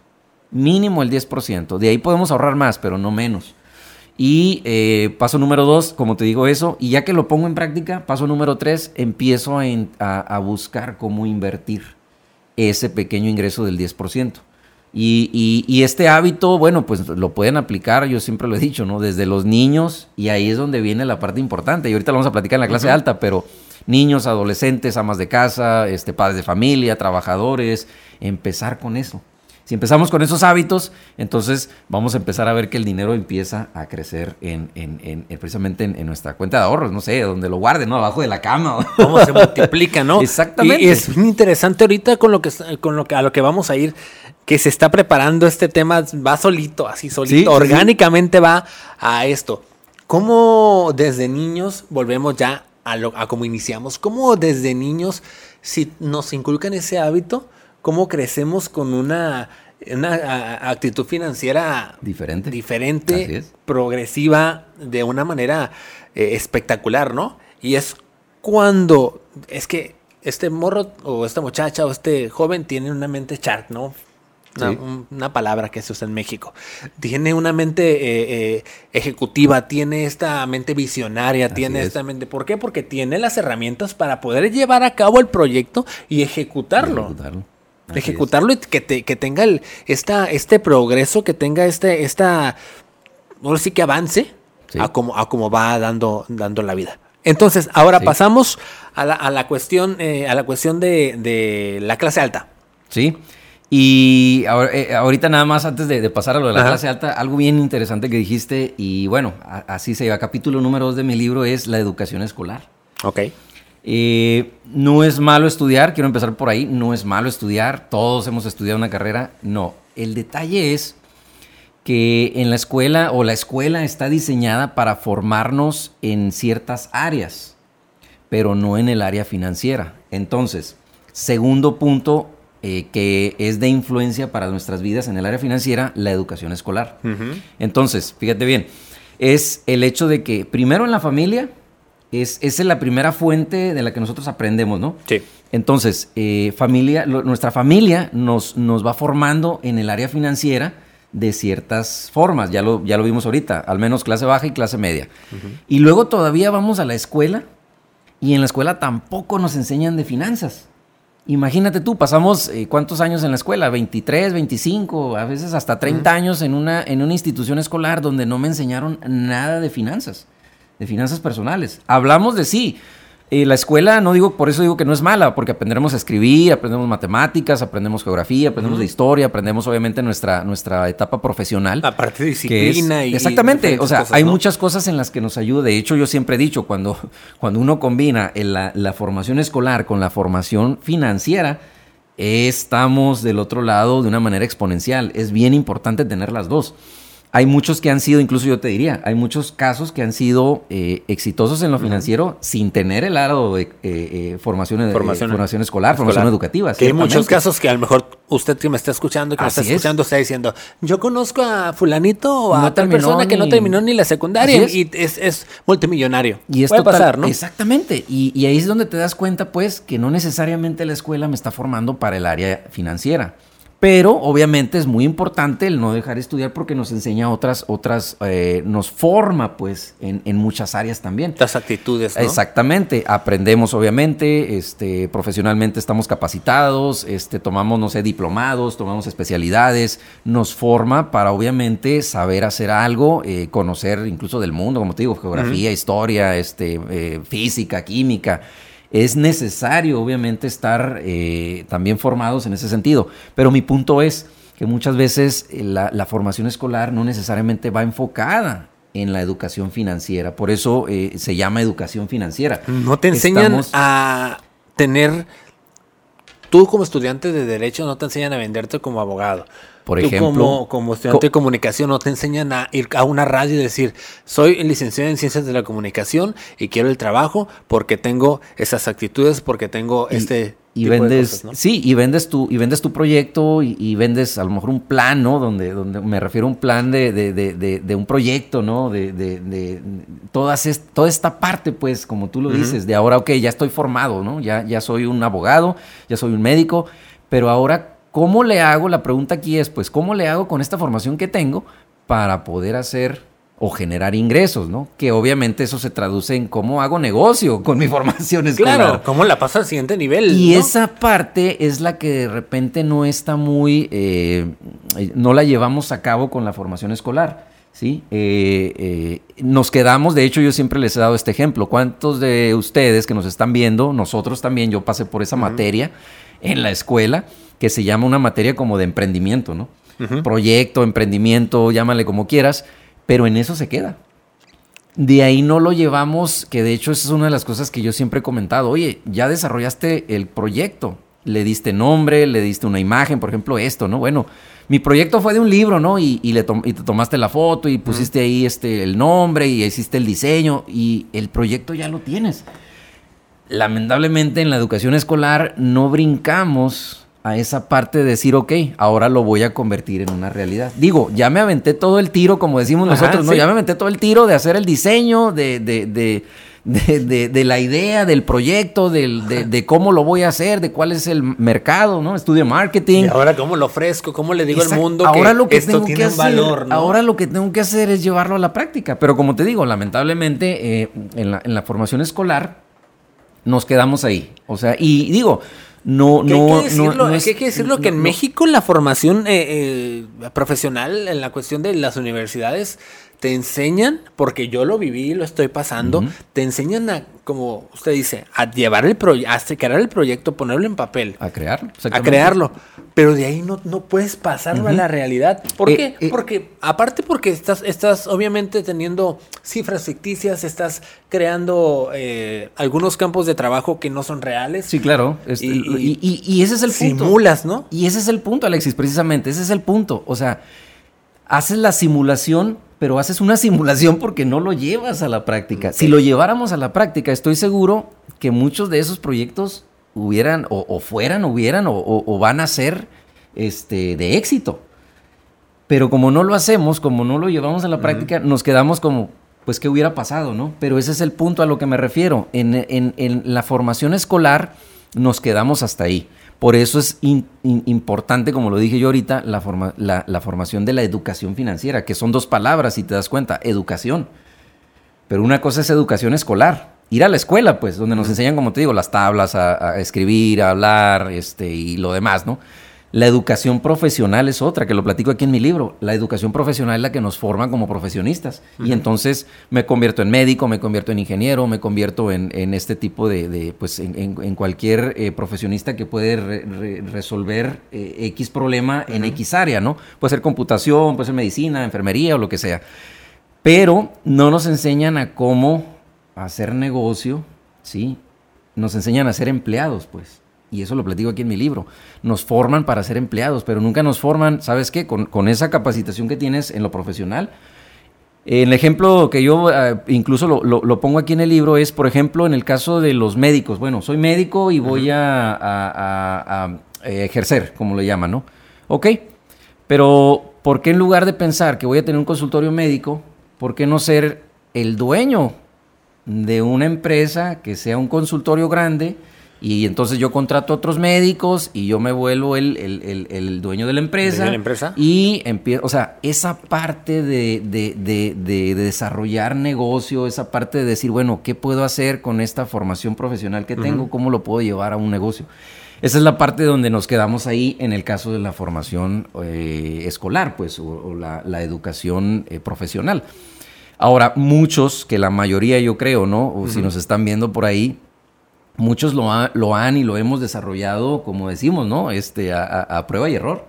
Mínimo el 10%. De ahí podemos ahorrar más, pero no menos. Y eh, paso número dos, como te digo eso, y ya que lo pongo en práctica, paso número tres, empiezo a, a buscar cómo invertir ese pequeño ingreso del 10%. Y, y, este hábito, bueno, pues lo pueden aplicar, yo siempre lo he dicho, ¿no? Desde los niños, y ahí es donde viene la parte importante. Y ahorita lo vamos a platicar en la clase alta, pero niños, adolescentes, amas de casa, este, padres de familia, trabajadores, empezar con eso. Si empezamos con esos hábitos, entonces vamos a empezar a ver que el dinero empieza a crecer en, precisamente en, nuestra cuenta de ahorros, no sé, donde lo guarden, ¿no? Abajo de la cama. Cómo se multiplica, ¿no? Exactamente. Y, es muy interesante ahorita con lo que con lo que a lo que vamos a ir, que se está preparando este tema, va solito, así solito, orgánicamente va a esto. ¿Cómo desde niños volvemos ya a, lo, a como iniciamos? ¿Cómo desde niños, si nos inculcan ese hábito, cómo crecemos con una, actitud financiera diferente, diferente progresiva, de una manera eh, espectacular, ¿no? Y es cuando, es que este morro o esta muchacha o este joven tiene una mente shark, ¿no? Una, palabra que se usa en México. Tiene una mente eh, eh, ejecutiva, tiene esta mente visionaria, tiene esta mente. ¿Por qué? Porque tiene las herramientas para poder llevar a cabo el proyecto y ejecutarlo. ejecutarlo ejecutarlo y que, que tenga el, esta, este progreso, que tenga este, esta, ahora sí que avance a como, a como va dando, dando la vida. Entonces, ahora pasamos a la, a la, cuestión, eh, a la cuestión de, de, la clase alta. Sí. Y eh, ahorita nada más antes de, pasar a lo de la clase alta, algo bien interesante que dijiste, y bueno, así se lleva. Capítulo número dos de mi libro es la educación escolar. Ok. Eh, no es malo estudiar, quiero empezar por ahí, no es malo estudiar, todos hemos estudiado una carrera, no. El detalle es que en la escuela o la escuela está diseñada para formarnos en ciertas áreas, pero no en el área financiera. Entonces, segundo punto eh, que es de influencia para nuestras vidas en el área financiera, la educación escolar. Entonces, fíjate bien, es el hecho de que primero en la familia, es, es la primera fuente de la que nosotros aprendemos, ¿no? Sí. Entonces, eh, familia, nuestra familia nos, nos va formando en el área financiera de ciertas formas, ya lo, ya lo vimos ahorita, al menos clase baja y clase media. Y luego todavía vamos a la escuela y en la escuela tampoco nos enseñan de finanzas. Imagínate tú, pasamos eh, cuántos años en la escuela, 23, 25, a veces hasta 30 años en una, en una institución escolar donde no me enseñaron nada de finanzas de finanzas personales. Hablamos de sí. Eh, la escuela, no digo, por eso digo que no es mala, porque aprenderemos a escribir, aprendemos matemáticas, aprendemos geografía, aprendemos de historia, aprendemos obviamente nuestra, nuestra etapa profesional. Aparte de disciplina y. Exactamente, o sea, hay muchas cosas en las que nos ayuda. De hecho, yo siempre he dicho, cuando, cuando uno combina la, la formación escolar con la formación financiera, estamos del otro lado de una manera exponencial. Es bien importante tener las dos. Hay muchos que han sido, incluso yo te diría, hay muchos casos que han sido eh, exitosos en lo financiero sin tener el aro de eh, eh, formación, formación, escolar, formación educativa. Que hay muchos casos que a lo mejor usted que me está escuchando, que me está escuchando, está diciendo, yo conozco a fulanito o a otra persona que no terminó ni la secundaria y es, multimillonario. Y esto pasar, ¿no? Exactamente. Y, y ahí es donde te das cuenta, pues, que no necesariamente la escuela me está formando para el área financiera. Pero obviamente es muy importante el no dejar de estudiar porque nos enseña otras, otras, eh, nos forma pues en, muchas áreas también. Las actitudes. ¿no? Exactamente. Aprendemos obviamente, este, profesionalmente estamos capacitados, este, tomamos, no sé, diplomados, tomamos especialidades, nos forma para obviamente saber hacer algo, eh, conocer incluso del mundo, como te digo, geografía, historia, este, eh, física, química es necesario, obviamente, estar eh, también formados en ese sentido. Pero mi punto es que muchas veces eh, la, formación escolar no necesariamente va enfocada en la educación financiera. Por eso eh, se llama educación financiera. No te enseñan a tener, tú como estudiante de derecho, no te enseñan a venderte como abogado. Por ejemplo, como, estudiante de comunicación, no te enseñan a ir a una radio y decir, soy licenciado en ciencias de la comunicación y quiero el trabajo porque tengo esas actitudes, porque tengo este y vendes, sí, y vendes tu, y vendes tu proyecto y, vendes a lo mejor un plan, ¿no? Donde, donde me refiero a un plan de, de, un proyecto, ¿no? De, todas toda esta parte, pues, como tú lo dices, de ahora, ok, ya estoy formado, ¿no? Ya, ya soy un abogado, ya soy un médico, pero ahora ¿cómo le hago? La pregunta aquí es, pues, ¿cómo le hago con esta formación que tengo para poder hacer o generar ingresos, ¿no? Que obviamente eso se traduce en cómo hago negocio con mi formación escolar. Claro, cómo la paso al siguiente nivel. Y esa parte es la que de repente no está muy, eh, no la llevamos a cabo con la formación escolar. ¿sí? Eh, eh, nos quedamos, de hecho yo siempre les he dado este ejemplo, ¿cuántos de ustedes que nos están viendo, nosotros también, yo pasé por esa materia en la escuela, que se llama una materia como de emprendimiento, ¿no? Proyecto, emprendimiento, llámale como quieras, pero en eso se queda. De ahí no lo llevamos, que de hecho esa es una de las cosas que yo siempre he comentado, oye, ya desarrollaste el proyecto, le diste nombre, le diste una imagen, por ejemplo, esto, ¿no? Bueno, mi proyecto fue de un libro, ¿no? Y, le te tomaste la foto y pusiste ahí este, el nombre y hiciste el diseño y el proyecto ya lo tienes. Lamentablemente en la educación escolar no brincamos a esa parte de decir, ok, ahora lo voy a convertir en una realidad. Digo, ya me aventé todo el tiro, como decimos nosotros, ¿no? Ya me aventé todo el tiro de hacer el diseño, de, de, de de, de, la idea, del proyecto, del, de, cómo lo voy a hacer, de cuál es el mercado, ¿no? Estudio marketing. Y ahora cómo lo ofrezco, cómo le digo al mundo ahora que, lo que esto tiene un valor, ¿no? Ahora lo que tengo que hacer es llevarlo a la práctica. Pero como te digo, lamentablemente eh, en, la, en la formación escolar nos quedamos ahí. O sea, y digo, no, no, hay que decirlo, no, es, hay que decirlo que en México la formación eh, eh, profesional en la cuestión de las universidades te enseñan, porque yo lo viví lo estoy pasando, te enseñan a, como usted dice, a llevar el proyecto, a crear el proyecto, ponerlo en papel. A crearlo. A crearlo. Pero de ahí no, no puedes pasarlo a la realidad. ¿Por eh, qué? Eh, porque, aparte porque estás, estás obviamente teniendo cifras ficticias, estás creando eh, algunos campos de trabajo que no son reales. Sí, claro. y, y, ese es el punto. Simulas, ¿no? Y ese es el punto, Alexis, precisamente. Ese es el punto. O sea, haces la simulación pero haces una simulación porque no lo llevas a la práctica. Si lo lleváramos a la práctica, estoy seguro que muchos de esos proyectos hubieran, o, fueran, hubieran, o, van a ser este, de éxito. Pero como no lo hacemos, como no lo llevamos a la práctica, nos quedamos como, pues, ¿qué hubiera pasado, no? Pero ese es el punto a lo que me refiero. En, en la formación escolar nos quedamos hasta ahí. Por eso es importante, como lo dije yo ahorita, la, formación de la educación financiera, que son dos palabras, si te das cuenta, educación. Pero una cosa es educación escolar, ir a la escuela, pues, donde nos enseñan, como te digo, las tablas, a, a escribir, a hablar, este, y lo demás, ¿no? La educación profesional es otra, que lo platico aquí en mi libro. La educación profesional es la que nos forma como profesionistas. Y entonces me convierto en médico, me convierto en ingeniero, me convierto en, este tipo de, pues en, cualquier eh, profesionista que puede resolver eh, X problema en X área, ¿no? Puede ser computación, puede ser medicina, enfermería o lo que sea. Pero no nos enseñan a cómo hacer negocio, ¿sí? Nos enseñan a ser empleados, pues y eso lo platico aquí en mi libro, nos forman para ser empleados, pero nunca nos forman, ¿sabes qué? Con, esa capacitación que tienes en lo profesional. El ejemplo que yo eh, incluso lo, pongo aquí en el libro es, por ejemplo, en el caso de los médicos. Bueno, soy médico y voy a, ejercer, como le llaman, ¿no? Ok, pero ¿por qué en lugar de pensar que voy a tener un consultorio médico, ¿por qué no ser el dueño de una empresa que sea un consultorio grande? Y entonces yo contrato a otros médicos y yo me vuelvo el, dueño de la empresa. ¿De la empresa? Y empiezo, o sea, esa parte de, de, desarrollar negocio, esa parte de decir, bueno, ¿qué puedo hacer con esta formación profesional que tengo? ¿Cómo lo puedo llevar a un negocio? Esa es la parte donde nos quedamos ahí en el caso de la formación eh, escolar, pues, o, la, educación eh, profesional. Ahora, muchos, que la mayoría yo creo, ¿no? O si nos están viendo por ahí, muchos lo, lo, han y lo hemos desarrollado, como decimos, ¿no? Este, a, prueba y error.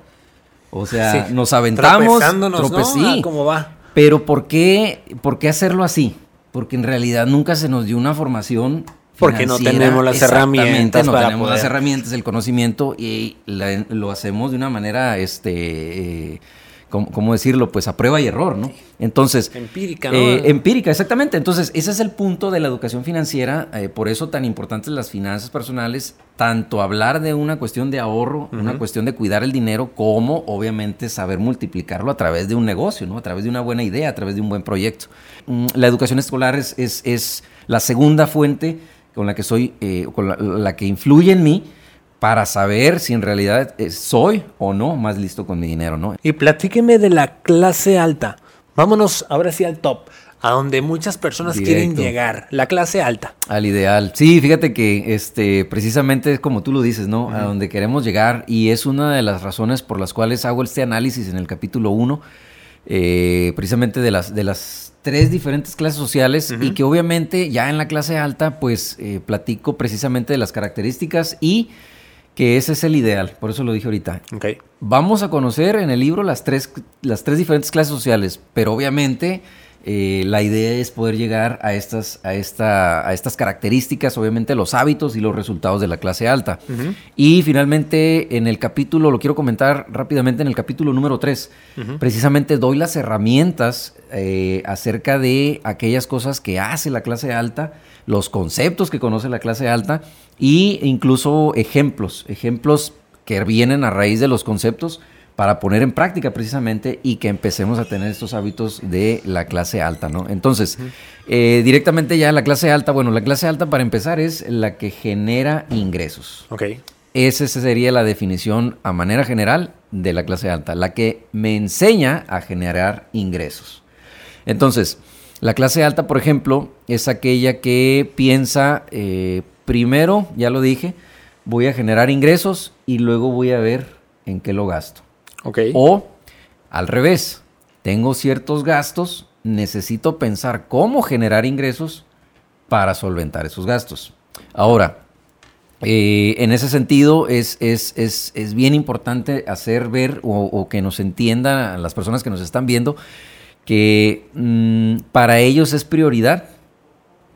O sea, nos aventamos, tropezándonos, ¿Cómo va? Pero ¿por qué, ¿por qué hacerlo así? Porque en realidad nunca se nos dio una formación porque no tenemos las herramientas no tenemos las herramientas, el conocimiento y lo hacemos de una manera este eh, ¿cómo, decirlo? Pues a prueba y error, ¿no? Entonces... Empírica, ¿no? Eh, empírica, exactamente. Entonces, ese es el punto de la educación financiera, eh, por eso tan importantes las finanzas personales, tanto hablar de una cuestión de ahorro, una cuestión de cuidar el dinero, como obviamente saber multiplicarlo a través de un negocio, ¿no? A través de una buena idea, a través de un buen proyecto. Mm, la educación escolar es, es, la segunda fuente con la que soy, eh, con la que influye en mí, para saber si en realidad eh, soy o no más listo con mi dinero, ¿no? Y platíqueme de la clase alta. Vámonos ahora sí al top, a donde muchas personas quieren llegar, la clase alta. Al ideal. Sí, fíjate que este precisamente es como tú lo dices, ¿no? A donde queremos llegar y es una de las razones por las cuales hago este análisis en el capítulo 1, eh, precisamente de las, de las tres diferentes clases sociales y que obviamente ya en la clase alta pues eh, platico precisamente de las características y que ese es el ideal, por eso lo dije ahorita. Okay. Vamos a conocer en el libro las tres, las tres diferentes clases sociales, pero obviamente eh, la idea es poder llegar a estas, a, esta, a estas características, obviamente los hábitos y los resultados de la clase alta. Y finalmente en el capítulo, lo quiero comentar rápidamente, en el capítulo número 3, precisamente doy las herramientas eh, acerca de aquellas cosas que hace la clase alta, los conceptos que conoce la clase alta e incluso ejemplos, ejemplos que vienen a raíz de los conceptos para poner en práctica precisamente y que empecemos a tener estos hábitos de la clase alta, ¿no? Entonces, eh, directamente ya la clase alta, bueno, la clase alta para empezar es la que genera ingresos. Ok. Esa sería la definición a manera general de la clase alta, la que me enseña a generar ingresos. Entonces, la clase alta, por ejemplo, es aquella que piensa, eh, primero, ya lo dije, voy a generar ingresos y luego voy a ver en qué lo gasto. O al revés, tengo ciertos gastos, necesito pensar cómo generar ingresos para solventar esos gastos. Ahora, eh, en ese sentido es, es, bien importante hacer ver o, que nos entiendan las personas que nos están viendo que mm, para ellos es prioridad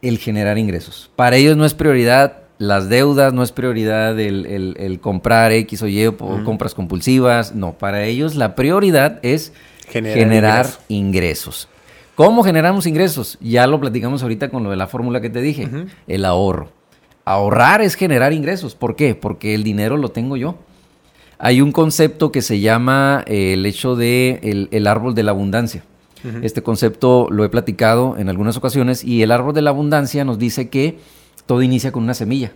el generar ingresos. Para ellos no es prioridad las deudas, no es prioridad el, comprar X o Y o compras compulsivas. No, para ellos la prioridad es generar, ingresos. ¿Cómo generamos ingresos? Ya lo platicamos ahorita con lo de la fórmula que te dije, el ahorro. Ahorrar es generar ingresos. ¿Por qué? Porque el dinero lo tengo yo. Hay un concepto que se llama eh, el hecho de el, árbol de la abundancia. Este concepto lo he platicado en algunas ocasiones y el árbol de la abundancia nos dice que todo inicia con una semilla.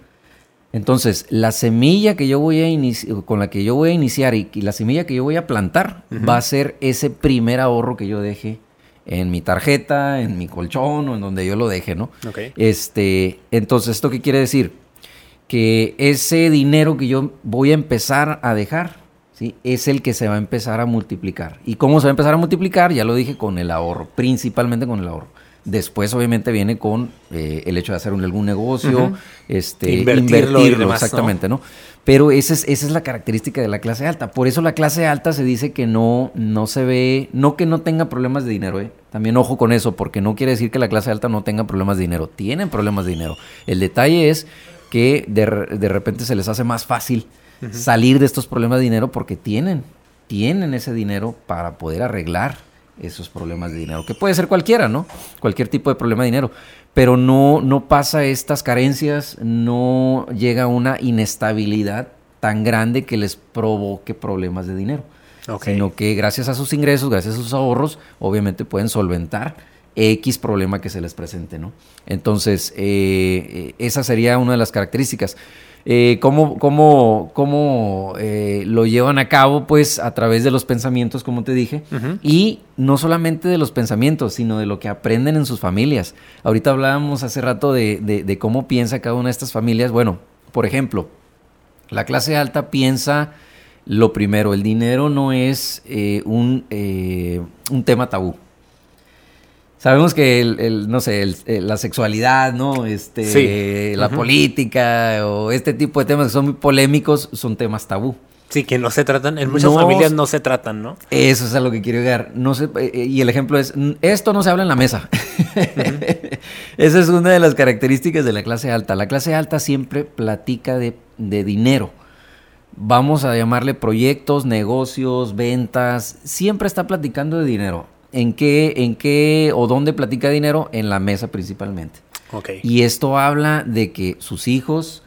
Entonces, la semilla que yo voy a iniciar, con la que yo voy a iniciar y, la semilla que yo voy a plantar va a ser ese primer ahorro que yo deje en mi tarjeta, en mi colchón o en donde yo lo deje, ¿no? Este, entonces, ¿esto qué quiere decir? Que ese dinero que yo voy a empezar a dejar, ¿sí? Es el que se va a empezar a multiplicar. ¿Y cómo se va a empezar a multiplicar? Ya lo dije, con el ahorro, principalmente con el ahorro. Después, obviamente, viene con eh, el hecho de hacer un, algún negocio, este, invertirlo, exactamente, ¿no? Pero esa es, esa es la característica de la clase alta. Por eso la clase alta se dice que no, no se ve, no que no tenga problemas de dinero, ¿eh? También ojo con eso, porque no quiere decir que la clase alta no tenga problemas de dinero. Tienen problemas de dinero. El detalle es que de, de repente se les hace más fácil salir de estos problemas de dinero porque tienen, tienen ese dinero para poder arreglar esos problemas de dinero, que puede ser cualquiera, ¿no? Cualquier tipo de problema de dinero, pero no, no pasa estas carencias, no llega una inestabilidad tan grande que les provoque problemas de dinero, sino que gracias a sus ingresos, gracias a sus ahorros, obviamente pueden solventar X problema que se les presente, ¿no? Entonces, eh, eh, esa sería una de las características eh, cómo, cómo, cómo eh, lo llevan a cabo, pues a través de los pensamientos, como te dije, y no solamente de los pensamientos, sino de lo que aprenden en sus familias. Ahorita hablábamos hace rato de, cómo piensa cada una de estas familias. Bueno, por ejemplo, la clase alta piensa lo primero, el dinero no es eh, un, eh, un tema tabú. Sabemos que el, no sé, la sexualidad, ¿no? Este, la política o este tipo de temas que son muy polémicos son temas tabú. Sí, que no se tratan, en muchas familias no se tratan, ¿no? Eso es a lo que quiero llegar. No se, eh, eh, y el ejemplo es, esto no se habla en la mesa. Esa es una de las características de la clase alta. La clase alta siempre platica de, de dinero. Vamos a llamarle proyectos, negocios, ventas. Siempre está platicando de dinero. ¿En qué, en qué o dónde platica dinero? En la mesa principalmente. Okay. Y esto habla de que sus hijos,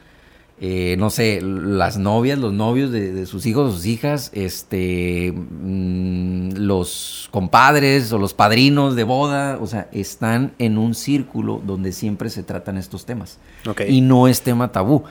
eh, no sé, las novias, los novios de, sus hijos o sus hijas, este, mm, los compadres o los padrinos de boda, o sea, están en un círculo donde siempre se tratan estos temas. Okay. Y no es tema tabú.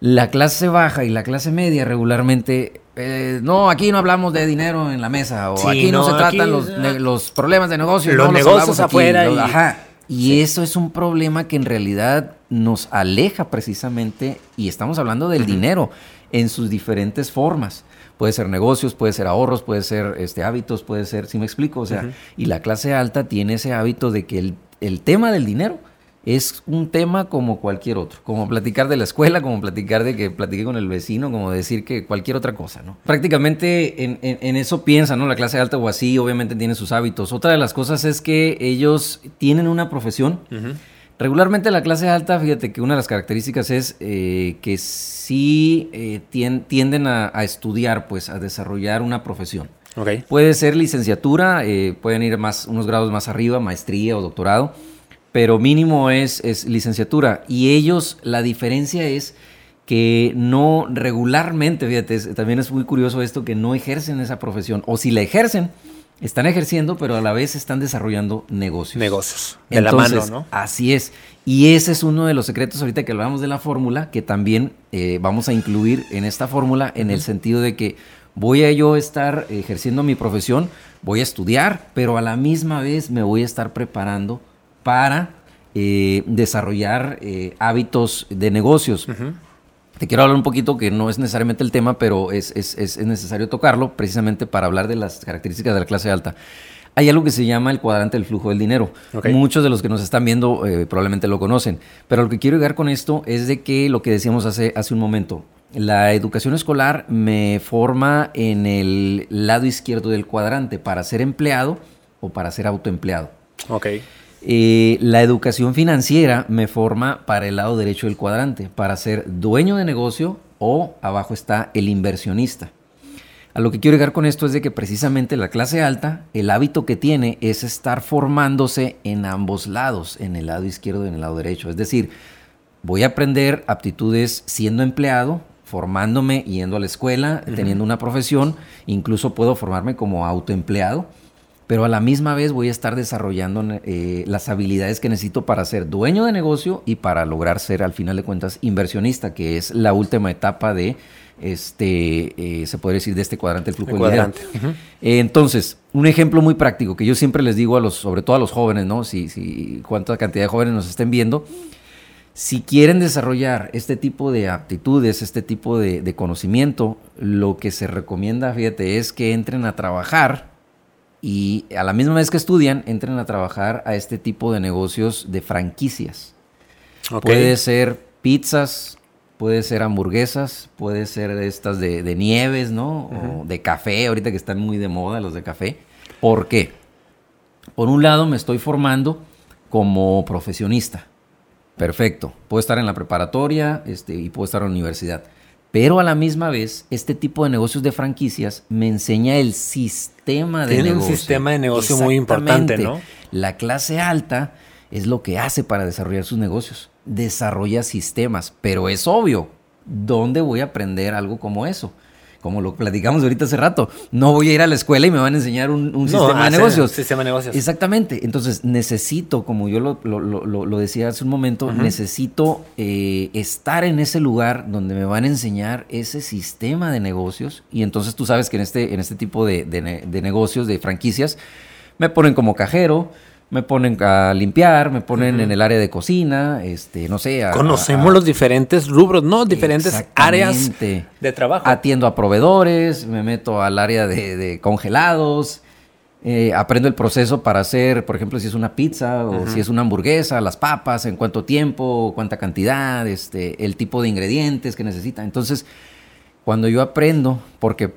La clase baja y la clase media regularmente, eh, no, aquí no hablamos de dinero en la mesa, o Sí, aquí no, no, se aquí, tratan los, ne- los problemas de negocio. los no negocios aquí, afuera lo- y- Ajá. Y eso es un problema que en realidad nos aleja precisamente, y estamos hablando del dinero en sus diferentes formas. Puede ser negocios, puede ser ahorros, puede ser este, hábitos, puede ser, si me explico, o sea, y la clase alta tiene ese hábito de que el, el tema del dinero es un tema como cualquier otro, como platicar de la escuela, como platicar de que platiqué con el vecino, como decir que cualquier otra cosa, ¿no? Prácticamente en, en- en eso piensa, ¿no? La clase alta o así, obviamente tiene sus hábitos. Otra de las cosas es que ellos tienen una profesión. Regularmente la clase alta, fíjate que una de las características es eh, que sí eh, tien- tienden a, a estudiar, pues, a desarrollar una profesión. Ok. Puede ser licenciatura, eh, pueden ir más, unos grados más arriba, maestría o doctorado, pero mínimo es, es licenciatura. Y ellos, la diferencia es que no regularmente, fíjate, es- también es muy curioso esto, que no ejercen esa profesión, o si la ejercen, están ejerciendo, pero a la vez están desarrollando negocios. Negocios. De la mano, ¿no? Así es. Y ese es uno de los secretos ahorita que hablamos de la fórmula, que también eh, vamos a incluir en esta fórmula en el sentido de que voy a yo estar ejerciendo mi profesión, voy a estudiar, pero a la misma vez me voy a estar preparando para eh, desarrollar eh, hábitos de negocios. Te quiero hablar un poquito que no es necesariamente el tema, pero es, es- es- es necesario tocarlo precisamente para hablar de las características de la clase alta. Hay algo que se llama el cuadrante del flujo del dinero. Muchos de los que nos están viendo eh, probablemente lo conocen, pero lo que quiero llegar con esto es de que lo que decíamos hace, hace un momento, la educación escolar me forma en el lado izquierdo del cuadrante para ser empleado o para ser autoempleado. Ok. Eh, la educación financiera me forma para el lado derecho del cuadrante, para ser dueño de negocio o abajo está el inversionista. A lo que quiero llegar con esto es de que precisamente la clase alta, el hábito que tiene es estar formándose en ambos lados, en el lado izquierdo y en el lado derecho. Es decir, voy a aprender aptitudes siendo empleado, formándome, yendo a la escuela, teniendo una profesión, incluso puedo formarme como autoempleado, pero a la misma vez voy a estar desarrollando eh, las habilidades que necesito para ser dueño de negocio y para lograr ser, al final de cuentas, inversionista, que es la última etapa de este, eh, se podría decir, de este cuadrante del flujo del dinero. Eh, entonces, un ejemplo muy práctico que yo siempre les digo a los, sobre todo a los jóvenes, ¿no? Si, si cuánta cantidad de jóvenes nos estén viendo, si quieren desarrollar este tipo de aptitudes, este tipo de, de conocimiento, lo que se recomienda, fíjate, es que entren a trabajar y a la misma vez que estudian, entren a trabajar a este tipo de negocios de franquicias. Ok. Puede ser pizzas, puede ser hamburguesas, puede ser estas de, de nieves, ¿no? O de café, ahorita que están muy de moda los de café. ¿Por qué? Por un lado me estoy formando como profesionista. Perfecto. Puedo estar en la preparatoria este, y puedo estar en la universidad. Pero a la misma vez, este tipo de negocios de franquicias me enseña el sistema de Tiene un negocio. sistema de negocio muy importante. ¿no? La clase alta es lo que hace para desarrollar sus negocios. Desarrolla sistemas, pero es obvio, ¿dónde voy a aprender algo como eso? Como lo platicamos ahorita hace rato. No voy a ir a la escuela y me van a enseñar un, un No, sistema de hacer negocios. un sistema de negocios. Exactamente. Entonces necesito, como yo lo, lo- lo- decía hace un momento, necesito eh, estar en ese lugar donde me van a enseñar ese sistema de negocios. Y entonces tú sabes que en este, en este tipo de, de negocios, de franquicias, me ponen como cajero, me ponen a limpiar, me ponen en el área de cocina, este, no sé. a- Conocemos a- los diferentes rubros, ¿no? Diferentes áreas de trabajo. Atiendo a proveedores, me meto al área de, de congelados, eh, aprendo el proceso para hacer, por ejemplo, si es una pizza o si es una hamburguesa, las papas, en cuánto tiempo, cuánta cantidad, este, el tipo de ingredientes que necesita. Entonces, cuando yo aprendo, porque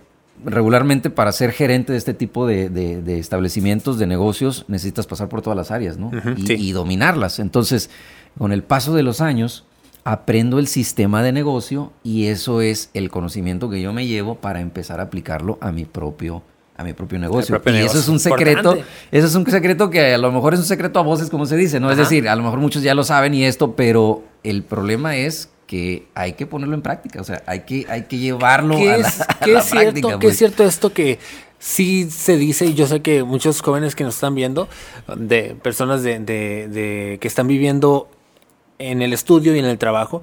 regularmente para ser gerente de este tipo de, de- de establecimientos, de negocios, necesitas pasar por todas las áreas, ¿no? Y, sí. y dominarlas. Entonces, con el paso de los años, aprendo el sistema de negocio y eso es el conocimiento que yo me llevo para empezar a aplicarlo a mi propio a mi propio negocio. propio y eso es un secreto, Importante. eso es un secreto que a lo mejor es un secreto a voces, como se dice, ¿no? Es decir, a lo mejor muchos ya lo saben y esto, pero el problema es que hay que ponerlo en práctica, o sea, hay que, hay que llevarlo ¿Qué a la, es, a qué la es cierto, práctica, qué es cierto esto que sí se dice, y yo sé que muchos jóvenes que nos están viendo, de personas de, de- de- que están viviendo en el estudio y en el trabajo,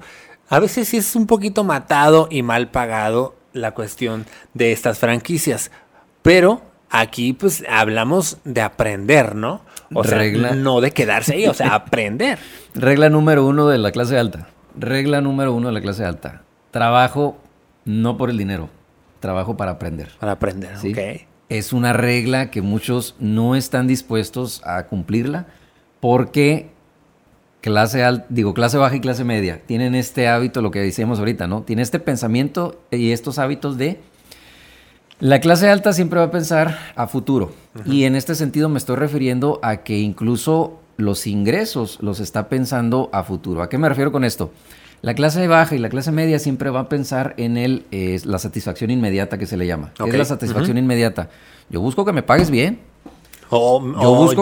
A veces sí es un poquito matado y mal pagado la cuestión de estas franquicias, pero aquí pues hablamos de aprender, ¿no? O sea, no de quedarse ahí, o sea, aprender. Regla número uno de la clase alta. Regla número uno de la clase alta. Trabajo no por el dinero, trabajo para aprender. Para aprender, ¿sí? Es una regla que muchos no están dispuestos a cumplirla porque clase alta, digo, clase baja y clase media tienen este hábito, lo que decíamos ahorita, ¿no? Tiene este pensamiento y estos hábitos de la clase alta siempre va a pensar a futuro. Y en este sentido me estoy refiriendo a que incluso los ingresos los está pensando a futuro. ¿A qué me refiero con esto? La clase baja y la clase media siempre va a pensar en el, la satisfacción inmediata que se le llama. ¿Qué es la satisfacción inmediata? Yo busco que me pagues bien. O,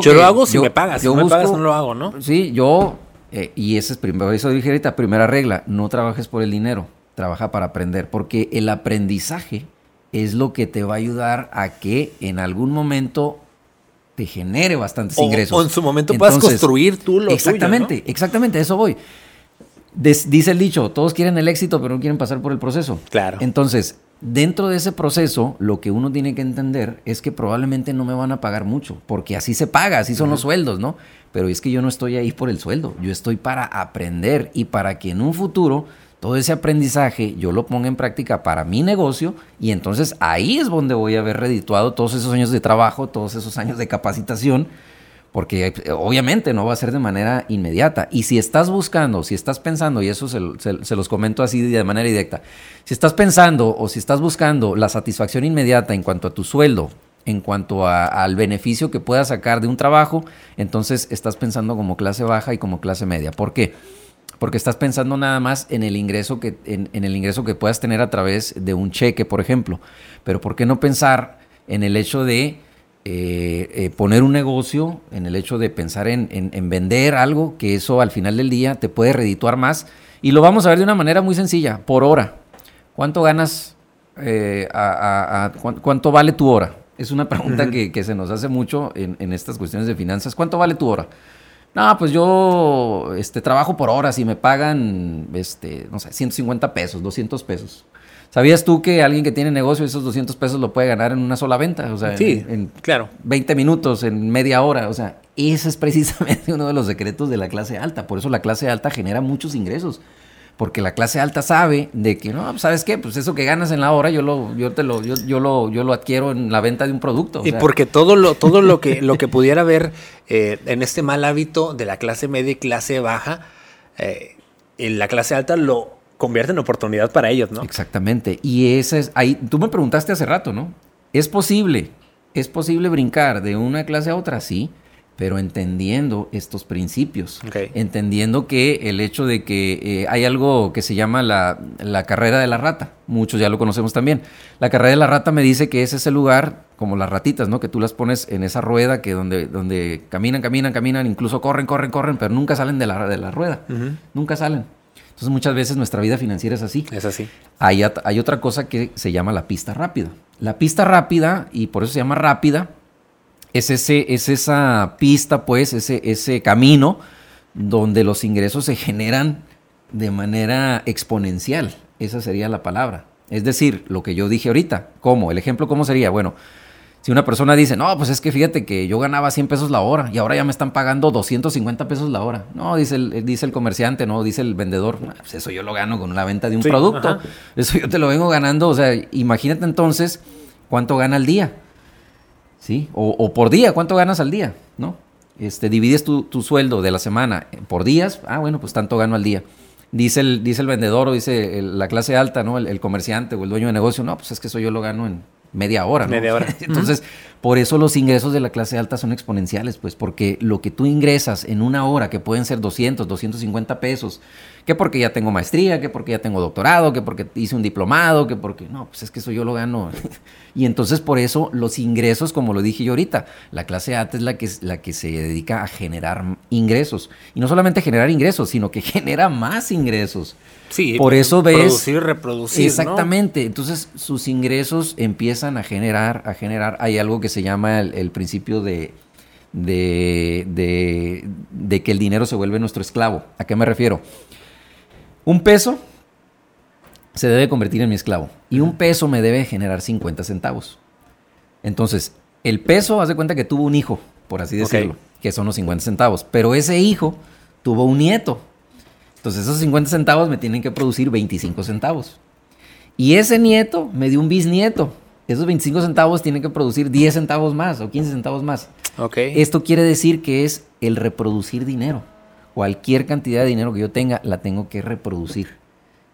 yo, lo hago si me pagas. Si no me pagas, no lo hago, ¿no? Sí, yo. Eh, y ese es primero, eso dije ahorita, primera regla: no trabajes por el dinero, trabaja para aprender. Porque el aprendizaje es lo que te va a ayudar a que en algún momento te genere bastantes ingresos. O en su momento puedas construir tú lo Exactamente, exactamente, a eso voy dice el dicho, todos quieren el éxito, pero no quieren pasar por el proceso. Claro. Entonces, dentro de ese proceso, lo que uno tiene que entender es que probablemente no me van a pagar mucho, porque así se paga, así son los sueldos, ¿no? Pero es que yo no estoy ahí por el sueldo, yo estoy para aprender y para que en un futuro todo ese aprendizaje yo lo ponga en práctica para mi negocio y entonces ahí es donde voy a haber redituado todos esos años de trabajo, todos esos años de capacitación porque eh, obviamente no va a ser de manera inmediata. Y si estás buscando, si estás pensando, y eso se, los comento así de manera directa, si estás pensando o si estás buscando la satisfacción inmediata en cuanto a tu sueldo, en cuanto al beneficio que puedas sacar de un trabajo, entonces estás pensando como clase baja y como clase media. ¿Por qué? Porque estás pensando nada más en el ingreso que, en, en el ingreso que puedas tener a través de un cheque, por ejemplo. Pero ¿por qué no pensar en el hecho de eh, eh, poner un negocio, en el hecho de pensar en, vender algo, que eso al final del día te puede redituar más. Y lo vamos a ver de una manera muy sencilla, por hora. ¿Cuánto ganas? Eh, a, ¿Cuánto vale tu hora? Es una pregunta que, se nos hace mucho en, estas cuestiones de finanzas. ¿Cuánto vale tu hora? No, pues yo este, trabajo por horas y me pagan, este, no sé, 150 pesos, 200 pesos. ¿Sabías tú que alguien que tiene negocio esos 200 pesos lo puede ganar en una sola venta? O sea, sí, en, claro. 20 minutos, en media hora. O sea, ese es precisamente uno de los secretos de la clase alta. Por eso la clase alta genera muchos ingresos. Porque la clase alta sabe de que, no, pues, ¿sabes qué? Pues eso que ganas en la hora, yo lo, yo te lo, yo, yo lo, yo lo adquiero en la venta de un producto. y porque todo lo, todo lo que, lo que pudiera ver eh, en este mal hábito de la clase media y clase baja, eh, en la clase alta lo convierte en oportunidad para ellos, ¿no? Exactamente. Y ese es, ahí, tú me preguntaste hace rato, ¿no? ¿Es posible? ¿Es posible brincar de una clase a otra? Sí, pero entendiendo estos principios. Entendiendo que el hecho de que eh, hay algo que se llama la, carrera de la rata, muchos ya lo conocemos también. La carrera de la rata me dice que es ese lugar, como las ratitas, ¿no? Que tú las pones en esa rueda que donde, donde caminan, caminan, caminan, incluso corren, corren, corren, pero nunca salen de la, de la rueda. Nunca salen. Entonces muchas veces nuestra vida financiera es así. Es así. Hay, hay otra cosa que se llama la pista rápida. La pista rápida, y por eso se llama rápida, es, ese, es esa pista, pues, ese, ese camino donde los ingresos se generan de manera exponencial. Esa sería la palabra. Es decir, lo que yo dije ahorita. ¿Cómo? El ejemplo, ¿cómo sería? Bueno, si una persona dice, no, pues es que fíjate que yo ganaba 100 pesos la hora y ahora ya me están pagando 250 pesos la hora. No, dice el, dice el comerciante, no, dice el vendedor, pues eso yo lo gano con la venta de un producto. Eso yo te lo vengo ganando. O sea, imagínate entonces cuánto gana al día. ¿Sí? O, por día, cuánto ganas al día, ¿no? Este, divides tu, sueldo de la semana por días, ah, bueno, pues tanto gano al día. Dice el, dice el vendedor o dice la clase alta, ¿no? el comerciante o el dueño de negocio, no, pues es que eso yo lo gano en media hora. ¿no? Media hora. Entonces, por eso los ingresos de la clase alta son exponenciales, pues porque lo que tú ingresas en una hora, que pueden ser 200, 250 pesos, que porque ya tengo maestría, que porque ya tengo doctorado, que porque hice un diplomado, que porque, no, pues es que eso yo lo gano. y entonces por eso los ingresos, como lo dije yo ahorita, la clase alta es la que, la que se dedica a generar ingresos. Y no solamente generar ingresos, sino que genera más ingresos. Sí, por eso ves. Producir, reproducir. Exactamente. Entonces sus ingresos empiezan a generar, a generar. Hay algo que se llama el, principio de, de, de, de, que el dinero se vuelve nuestro esclavo. ¿A qué me refiero? Un peso se debe convertir en mi esclavo. Y un peso me debe generar 50 centavos. Entonces, el peso, haz de cuenta que tuvo un hijo, por así decirlo, que son los 50 centavos. Pero ese hijo tuvo un nieto. Entonces, esos 50 centavos me tienen que producir 25 centavos. Y ese nieto me dio un bisnieto. Esos 25 centavos tienen que producir 10 centavos más o 15 centavos más. Esto quiere decir que es el reproducir dinero. Cualquier cantidad de dinero que yo tenga, la tengo que reproducir.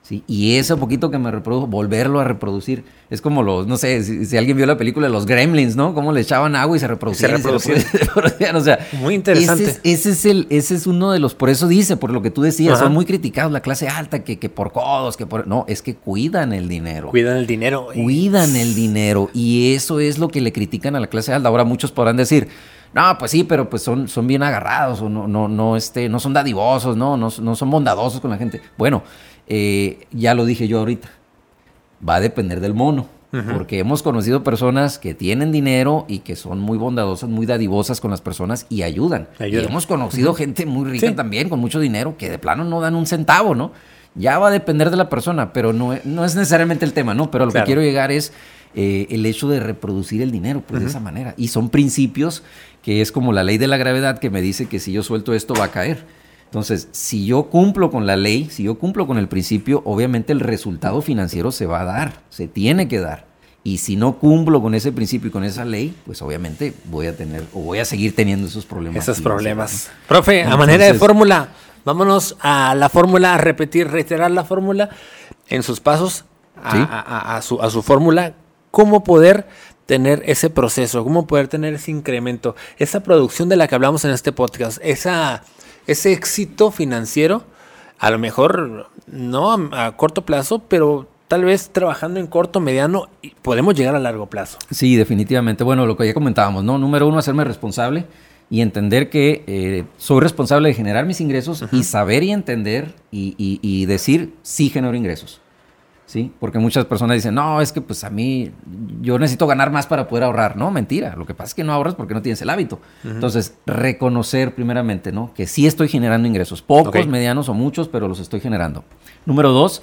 ¿Sí? Y ese poquito que me reprodujo, volverlo a reproducir. Es como los, no sé, si, alguien vio la película de los Gremlins, ¿no? Cómo le echaban agua y se reproducían. Se reproducían. o sea, muy interesante. Ese es, el, ese es uno de los, por eso dice, por lo que tú decías, son muy criticados la clase alta, que, que por codos, que por... No, es que cuidan el dinero. Cuidan el dinero. Cuidan el dinero. Y eso es lo que le critican a la clase alta. Ahora muchos podrán decir, no, pues sí, pero pues son, son bien agarrados o no, no, no, este, no son dadivosos, no, no, no son bondadosos con la gente. Bueno, eh, ya lo dije yo ahorita, va a depender del mono. Porque hemos conocido personas que tienen dinero y que son muy bondadosas, muy dadivosas con las personas y ayudan. Y hemos conocido gente muy rica también, con mucho dinero, que de plano no dan un centavo, ¿no? Ya va a depender de la persona, pero no, no es necesariamente el tema, ¿no? Pero lo que quiero llegar es eh, el hecho de reproducir el dinero, pues de esa manera. Y son principios que es como la ley de la gravedad que me dice que si yo suelto esto va a caer. Entonces, si yo cumplo con la ley, si yo cumplo con el principio, obviamente el resultado financiero se va a dar, se tiene que dar. Y si no cumplo con ese principio y con esa ley, pues obviamente voy a tener o voy a seguir teniendo esos problemas. Esos problemas. Profe, a manera de fórmula, vámonos a la fórmula, a repetir, reiterar la fórmula en sus pasos, a, su, a su fórmula, cómo poder tener ese proceso, cómo poder tener ese incremento, esa producción de la que hablamos en este podcast, esa ese éxito financiero, a lo mejor no a, corto plazo, pero tal vez trabajando en corto, mediano, podemos llegar a largo plazo. Sí, definitivamente. Bueno, lo que ya comentábamos, ¿no? Número uno, hacerme responsable y entender que eh, soy responsable de generar mis ingresos y saber y entender y, y decir sí genero ingresos. ¿Sí? Porque muchas personas dicen, no, es que pues a mí yo necesito ganar más para poder ahorrar. No, mentira. Lo que pasa es que no ahorras porque no tienes el hábito. Entonces, reconocer primeramente, ¿no? Que sí estoy generando ingresos, pocos, medianos o muchos, pero los estoy generando. Número dos,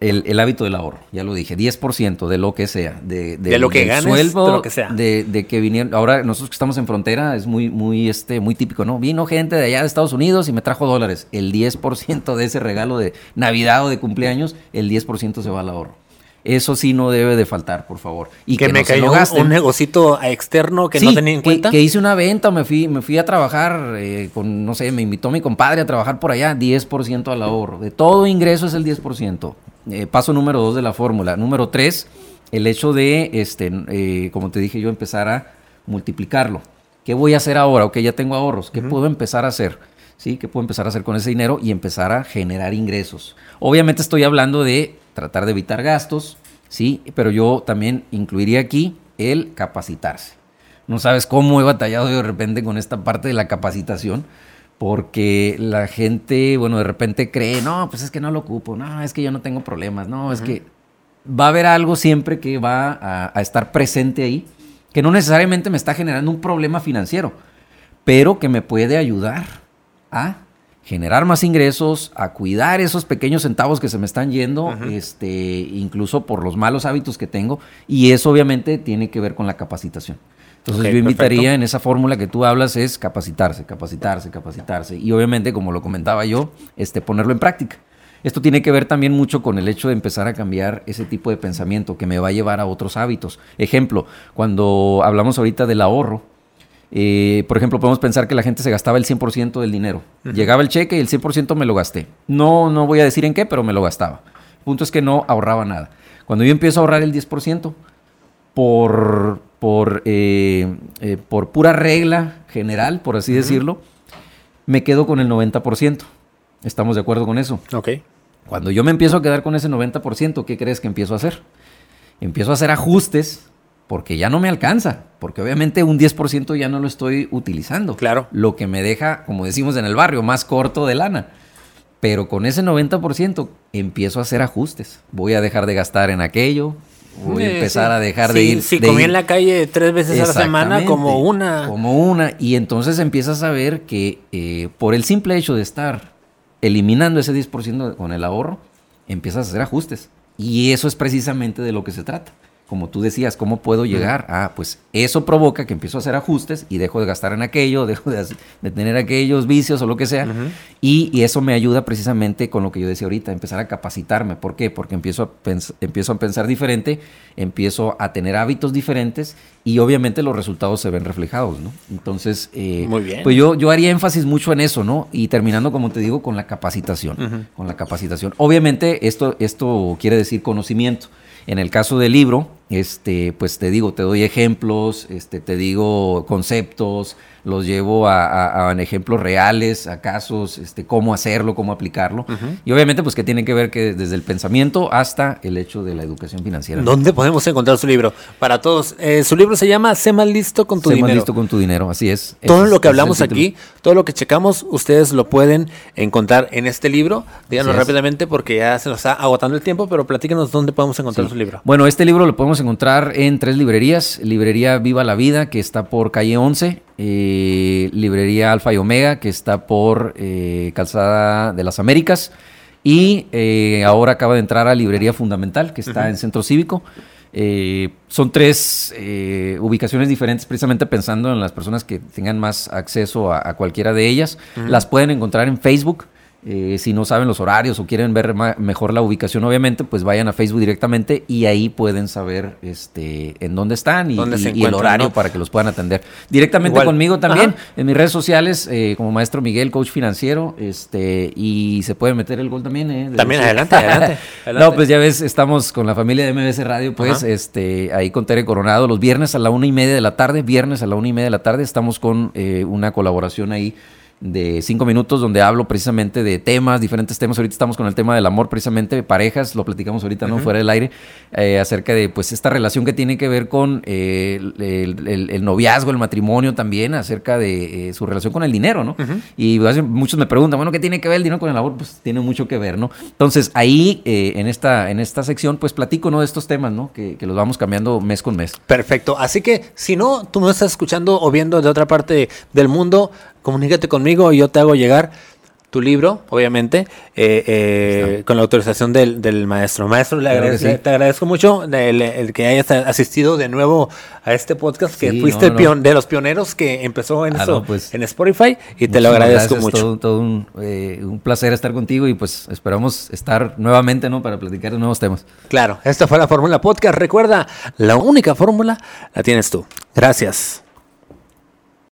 el, hábito del ahorro, ya lo dije, 10% de lo que sea, de, de, lo que ganes, sueldo, de lo que sea. De, que vinieron, ahora nosotros que estamos en frontera es muy, muy, este, muy típico, ¿no? Vino gente de allá de Estados Unidos y me trajo dólares. El 10% de ese regalo de Navidad o de cumpleaños, el 10% se va al ahorro. Eso sí no debe de faltar, por favor. Y que, me cayó un negocito externo que no tenía en cuenta. Que, hice una venta, me fui, me fui a trabajar eh, con, no sé, me invitó mi compadre a trabajar por allá, 10% al ahorro. De todo ingreso es el 10%. Eh, paso número dos de la fórmula. Número tres, el hecho de, este, eh, como te dije yo, empezar a multiplicarlo. ¿Qué voy a hacer ahora? Ok, ya tengo ahorros. ¿Qué puedo empezar a hacer? ¿Sí? ¿Qué puedo empezar a hacer con ese dinero y empezar a generar ingresos? Obviamente estoy hablando de tratar de evitar gastos, ¿sí? Pero yo también incluiría aquí el capacitarse. No sabes cómo he batallado de repente con esta parte de la capacitación porque la gente, bueno, de repente cree, no, pues es que no lo ocupo, no, es que yo no tengo problemas, no, es que va a haber algo siempre que va a, estar presente ahí, que no necesariamente me está generando un problema financiero, pero que me puede ayudar a generar más ingresos, a cuidar esos pequeños centavos que se me están yendo, este, incluso por los malos hábitos que tengo, y eso obviamente tiene que ver con la capacitación. Entonces yo invitaría en esa fórmula que tú hablas es capacitarse, capacitarse, capacitarse. Y obviamente, como lo comentaba yo, este, ponerlo en práctica. Esto tiene que ver también mucho con el hecho de empezar a cambiar ese tipo de pensamiento que me va a llevar a otros hábitos. Ejemplo, cuando hablamos ahorita del ahorro, eh, por ejemplo, podemos pensar que la gente se gastaba el 100% del dinero. Llegaba el cheque y el 100% me lo gasté. No, no voy a decir en qué, pero me lo gastaba. El punto es que no ahorraba nada. Cuando yo empiezo a ahorrar el 10%, por, por, eh, eh, por pura regla general, por así decirlo, me quedo con el 90%. ¿Estamos de acuerdo con eso? Ok. Cuando yo me empiezo a quedar con ese 90%, ¿qué crees que empiezo a hacer? Empiezo a hacer ajustes porque ya no me alcanza, porque obviamente un 10% ya no lo estoy utilizando. Claro. Lo que me deja, como decimos en el barrio, más corto de lana. Pero con ese 90% empiezo a hacer ajustes. Voy a dejar de gastar en aquello, voy a empezar a dejar de ir. Si comí en la calle tres veces a la semana, como una. Como una. Y entonces empiezas a ver que eh, por el simple hecho de estar eliminando ese 10% con el ahorro, empiezas a hacer ajustes. Y eso es precisamente de lo que se trata como tú decías, ¿cómo puedo llegar? Ah, pues eso provoca que empiezo a hacer ajustes y dejo de gastar en aquello, dejo de, tener aquellos vicios o lo que sea. y, eso me ayuda precisamente con lo que yo decía ahorita, empezar a capacitarme. ¿Por qué? Porque empiezo a, empiezo a pensar diferente, empiezo a tener hábitos diferentes y obviamente los resultados se ven reflejados, ¿no? Entonces, eh, Muy bien. pues yo, yo haría énfasis mucho en eso, ¿no? Y terminando, como te digo, con la capacitación. Con la capacitación. Obviamente, esto, esto quiere decir conocimiento. En el caso del libro, este, pues te digo, te doy ejemplos, este, te digo conceptos, los llevo a, ejemplos reales, a casos, este, cómo hacerlo, cómo aplicarlo. Y obviamente, pues que tiene que ver que desde el pensamiento hasta el hecho de la educación financiera. ¿Dónde podemos encontrar su libro? Para todos, eh, su libro se llama Sé más listo con tu dinero. Sé más listo con tu dinero, así es. Todo lo que hablamos aquí, todo lo que checamos, ustedes lo pueden encontrar en este libro. Díganos rápidamente porque ya se nos está agotando el tiempo, pero platíquenos dónde podemos encontrar su libro. Bueno, este libro lo podemos encontrar en tres librerías. Librería Viva la Vida, que está por calle 11 eh, librería Alfa y Omega, que está por eh, Calzada de las Américas, y eh, ahora acaba de entrar a Librería Fundamental, que está en Centro Cívico. son tres ubicaciones diferentes, precisamente pensando en las personas que tengan más acceso a, cualquiera de ellas. Las pueden encontrar en Facebook. Eh, si no saben los horarios o quieren ver mejor la ubicación, obviamente, pues vayan a Facebook directamente y ahí pueden saber este, en dónde están y, el horario para que los puedan atender. Directamente conmigo también, en mis redes sociales, eh, como Maestro Miguel, coach financiero, este, y se puede meter el gol también. Eh, también, adelante, adelante, No, pues ya ves, estamos con la familia de MBS Radio, pues, este, ahí con Tere Coronado, los viernes a la una y media de la tarde, viernes a la una y media de la tarde, estamos con una colaboración ahí de cinco minutos donde hablo precisamente de temas, diferentes temas. Ahorita estamos con el tema del amor, precisamente, parejas, lo platicamos ahorita, ¿no? Fuera del aire, eh, acerca de pues esta relación que tiene que ver con eh, el, noviazgo, el matrimonio también, acerca de eh, su relación con el dinero, ¿no? Y muchos me preguntan, bueno, ¿qué tiene que ver el dinero con el amor? Pues tiene mucho que ver, ¿no? Entonces, ahí en, esta, en esta sección, pues platico, ¿no? De estos temas, ¿no? Que, que los vamos cambiando mes con mes. Perfecto. Así que, si no, tú me estás escuchando o viendo de otra parte del mundo, comunícate conmigo y yo te hago llegar tu libro, obviamente, eh, eh, con la autorización del, maestro. Maestro, le te agradezco mucho el, que hayas asistido de nuevo a este podcast, que fuiste de los pioneros que empezó en, ah, pues, en Spotify, y te lo agradezco mucho. Todo, eh, un, placer estar contigo y pues esperamos estar nuevamente ¿no? para platicar de nuevos temas. Claro, esta fue la Fórmula Podcast. Recuerda, la única fórmula la tienes tú. Gracias.